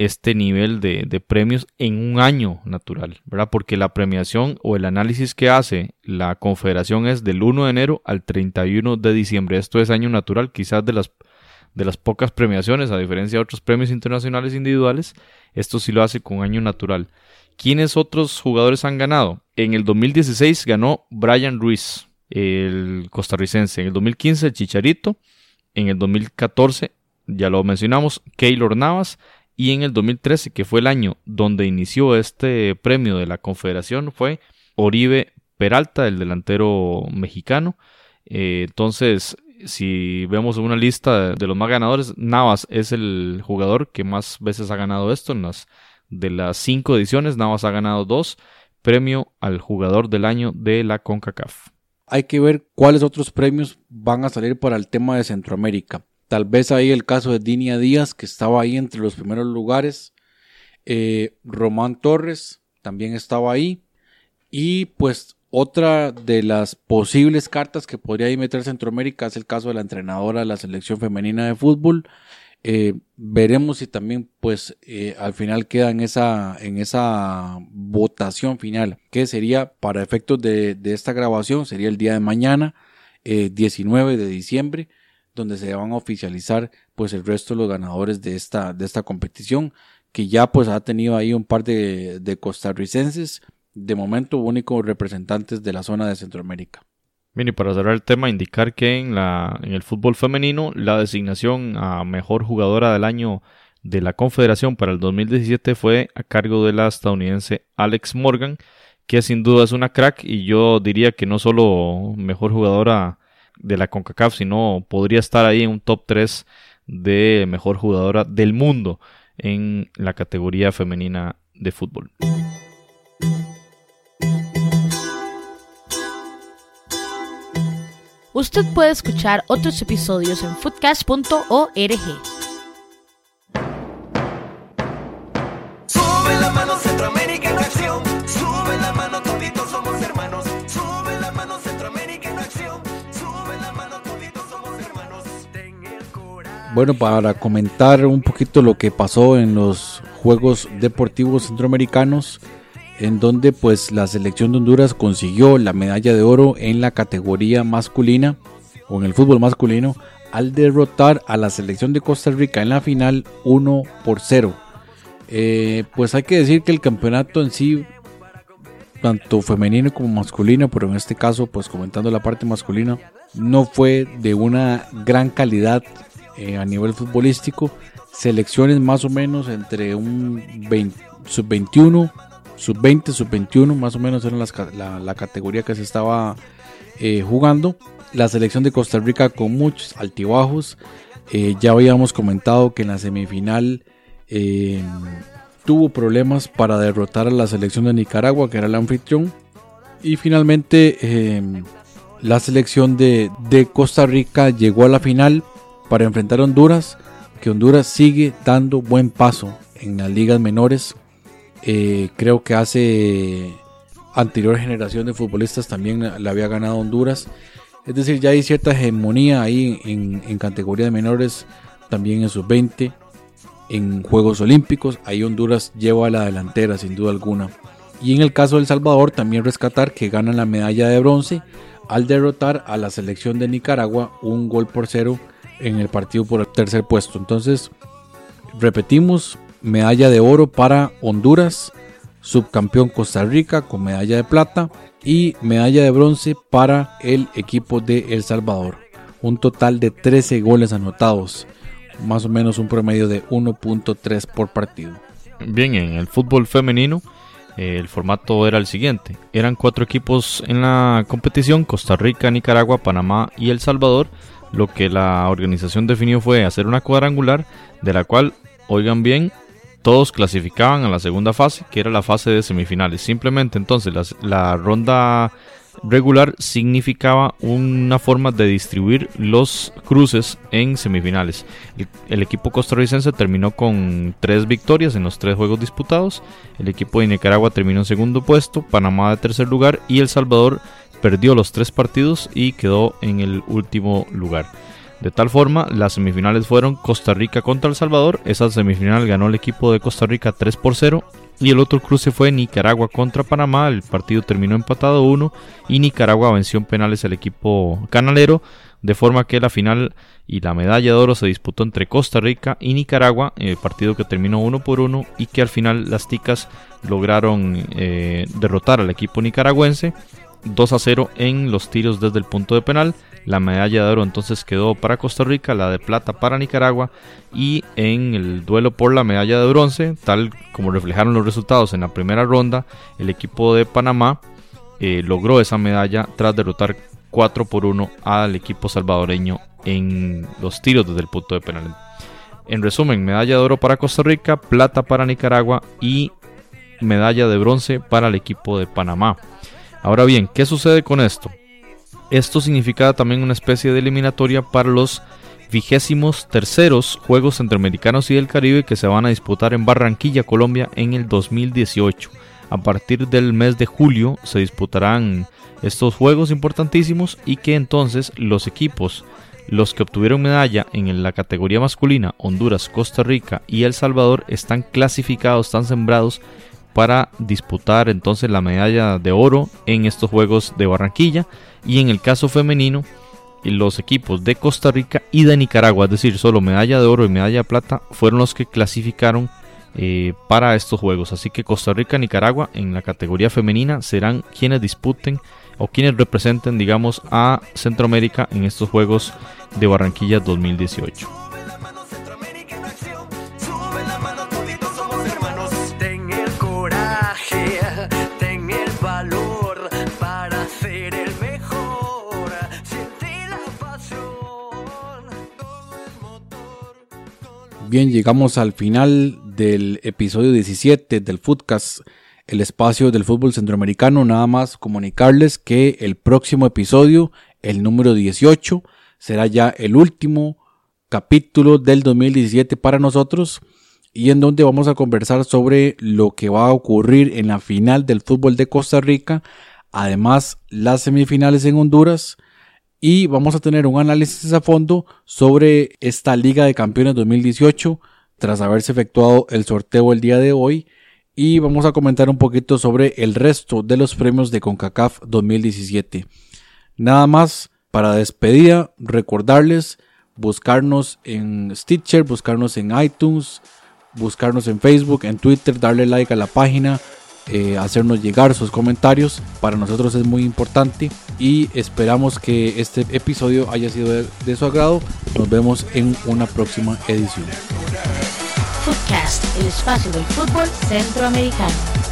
este nivel de, premios en un año natural, ¿verdad? Porque la premiación o el análisis que hace la confederación es del 1 de enero al 31 de diciembre. Esto es año natural, quizás de las, de las pocas premiaciones, a diferencia de otros premios internacionales individuales, esto sí lo hace con año natural. ¿Quiénes otros jugadores han ganado? En el 2016 ganó Brian Ruiz, el costarricense. En el 2015 el Chicharito. En el 2014, ya lo mencionamos, Keylor Navas y en el 2013, que fue el año donde inició este premio de la Confederación, fue Oribe Peralta, el delantero mexicano. Eh, entonces, si vemos una lista de los más ganadores, Navas es el jugador que más veces ha ganado esto. En las, de las cinco ediciones, Navas ha ganado dos. Premio al jugador del año de la CONCACAF. Hay que ver cuáles otros premios van a salir para el tema de Centroamérica. Tal vez ahí el caso de Dinia Díaz, que estaba ahí entre los primeros lugares. Eh, Román Torres también estaba ahí. Y pues otra de las posibles cartas que podría meter Centroamérica es el caso de la entrenadora de la selección femenina de fútbol. Eh, veremos si también pues eh, al final queda en esa, en esa votación final que sería para efectos de, de esta grabación sería el día de mañana 19 de diciembre donde se van a oficializar pues el resto de los ganadores de esta, de esta competición, que ya pues ha tenido ahí un par de, costarricenses, de momento únicos representantes de la zona de Centroamérica. Bien, y para cerrar el tema, indicar que en, la, en el fútbol femenino la designación a mejor jugadora del año de la Confederación para el 2017 fue a cargo de la estadounidense Alex Morgan, que sin duda es una crack y yo diría que no solo mejor jugadora de la CONCACAF, sino podría estar ahí en un top 3 de mejor jugadora del mundo en la categoría femenina de fútbol. Usted puede escuchar otros episodios en footcast.org. Sube la mano Centroamérica Bueno, para comentar un poquito lo que pasó en los Juegos Deportivos Centroamericanos, en donde pues la selección de Honduras consiguió la medalla de oro en la categoría masculina o en el fútbol masculino al derrotar a la selección de Costa Rica en la final 1 por 0. Eh, pues hay que decir que el campeonato en sí, tanto femenino como masculino, pero en este caso pues comentando la parte masculina, no fue de una gran calidad eh, a nivel futbolístico. Selecciones más o menos entre un sub-21, sub-20, sub-21, más o menos era la, categoría que se estaba eh, jugando. La selección de Costa Rica con muchos altibajos. Eh, ya habíamos comentado que en la semifinal tuvo problemas para derrotar a la selección de Nicaragua, que era el anfitrión. Y finalmente la selección de, de Costa Rica llegó a la final para enfrentar a Honduras, que Honduras sigue dando buen paso en las ligas menores. creo que hace anterior generación de futbolistas también la había ganado Honduras. Es decir, ya hay cierta hegemonía ahí en, en categoría de menores, también en sub-20, en Juegos Olímpicos. Ahí Honduras lleva la delantera, sin duda alguna. Y en el caso del Salvador, también rescatar que gana la medalla de bronce al derrotar a la selección de Nicaragua un gol por cero en el partido por el tercer puesto. Entonces, repetimos, medalla de oro para Honduras, subcampeón Costa Rica con medalla de plata y medalla de bronce para el equipo de El Salvador. Un total de 13 goles anotados, más o menos un promedio de 1.3 por partido. Bien, en el fútbol femenino eh, el formato era el siguiente. Eran cuatro equipos en la competición, Costa Rica, Nicaragua, Panamá y El Salvador. Lo que la organización definió fue hacer una cuadrangular de la cual, oigan bien, todos clasificaban a la segunda fase, que era la fase de semifinales. Simplemente entonces la, ronda regular significaba una forma de distribuir los cruces en semifinales. El, equipo costarricense terminó con tres victorias en los tres juegos disputados. El equipo de Nicaragua terminó en segundo puesto, Panamá de tercer lugar y El Salvador perdió los tres partidos y quedó en el último lugar. De tal forma, las semifinales fueron Costa Rica contra El Salvador. Esa semifinal ganó el equipo de Costa Rica 3 por 0. Y el otro cruce fue Nicaragua contra Panamá. El partido terminó empatado 1 y Nicaragua venció en penales al equipo canalero. De forma que la final y la medalla de oro se disputó entre Costa Rica y Nicaragua. El partido que terminó 1 por 1 y que al final las ticas lograron eh, derrotar al equipo nicaragüense 2 a 0 en los tiros desde el punto de penal. La medalla de oro entonces quedó para Costa Rica, la de plata para Nicaragua y en el duelo por la medalla de bronce, tal como reflejaron los resultados en la primera ronda, el equipo de Panamá eh, logró esa medalla tras derrotar 4 por 1 al equipo salvadoreño en los tiros desde el punto de penal. En resumen, medalla de oro para Costa Rica, plata para Nicaragua y medalla de bronce para el equipo de Panamá. Ahora bien, ¿qué sucede con esto? Esto significa también una especie de eliminatoria para los vigésimos terceros Juegos Centroamericanos y del Caribe que se van a disputar en Barranquilla, Colombia en el 2018. A partir del mes de julio se disputarán estos juegos importantísimos y que entonces los equipos, los que obtuvieron medalla en la categoría masculina, Honduras, Costa Rica y El Salvador, están clasificados, están sembrados para disputar entonces la medalla de oro en estos Juegos de Barranquilla y en el caso femenino los equipos de Costa Rica y de Nicaragua, es decir, solo medalla de oro y medalla de plata fueron los que clasificaron eh, para estos juegos. Así que Costa Rica y Nicaragua en la categoría femenina serán quienes disputen o quienes representen, digamos, a Centroamérica en estos Juegos de Barranquilla 2018. Bien, llegamos al final del episodio 17 del Footcast, el espacio del fútbol centroamericano. Nada más comunicarles que el próximo episodio, el número 18, será ya el último capítulo del 2017 para nosotros y en donde vamos a conversar sobre lo que va a ocurrir en la final del fútbol de Costa Rica, además las semifinales en Honduras, y vamos a tener un análisis a fondo sobre esta Liga de Campeones 2018 tras haberse efectuado el sorteo el día de hoy y vamos a comentar un poquito sobre el resto de los premios de CONCACAF 2017. Nada más para despedida, recordarles buscarnos en Stitcher, buscarnos en iTunes, buscarnos en Facebook, en Twitter, darle like a la página, eh, hacernos llegar sus comentarios. Para nosotros es muy importante y esperamos que este episodio haya sido de, su agrado. Nos vemos en una próxima edición. Footcast, el espacio del fútbol centroamericano.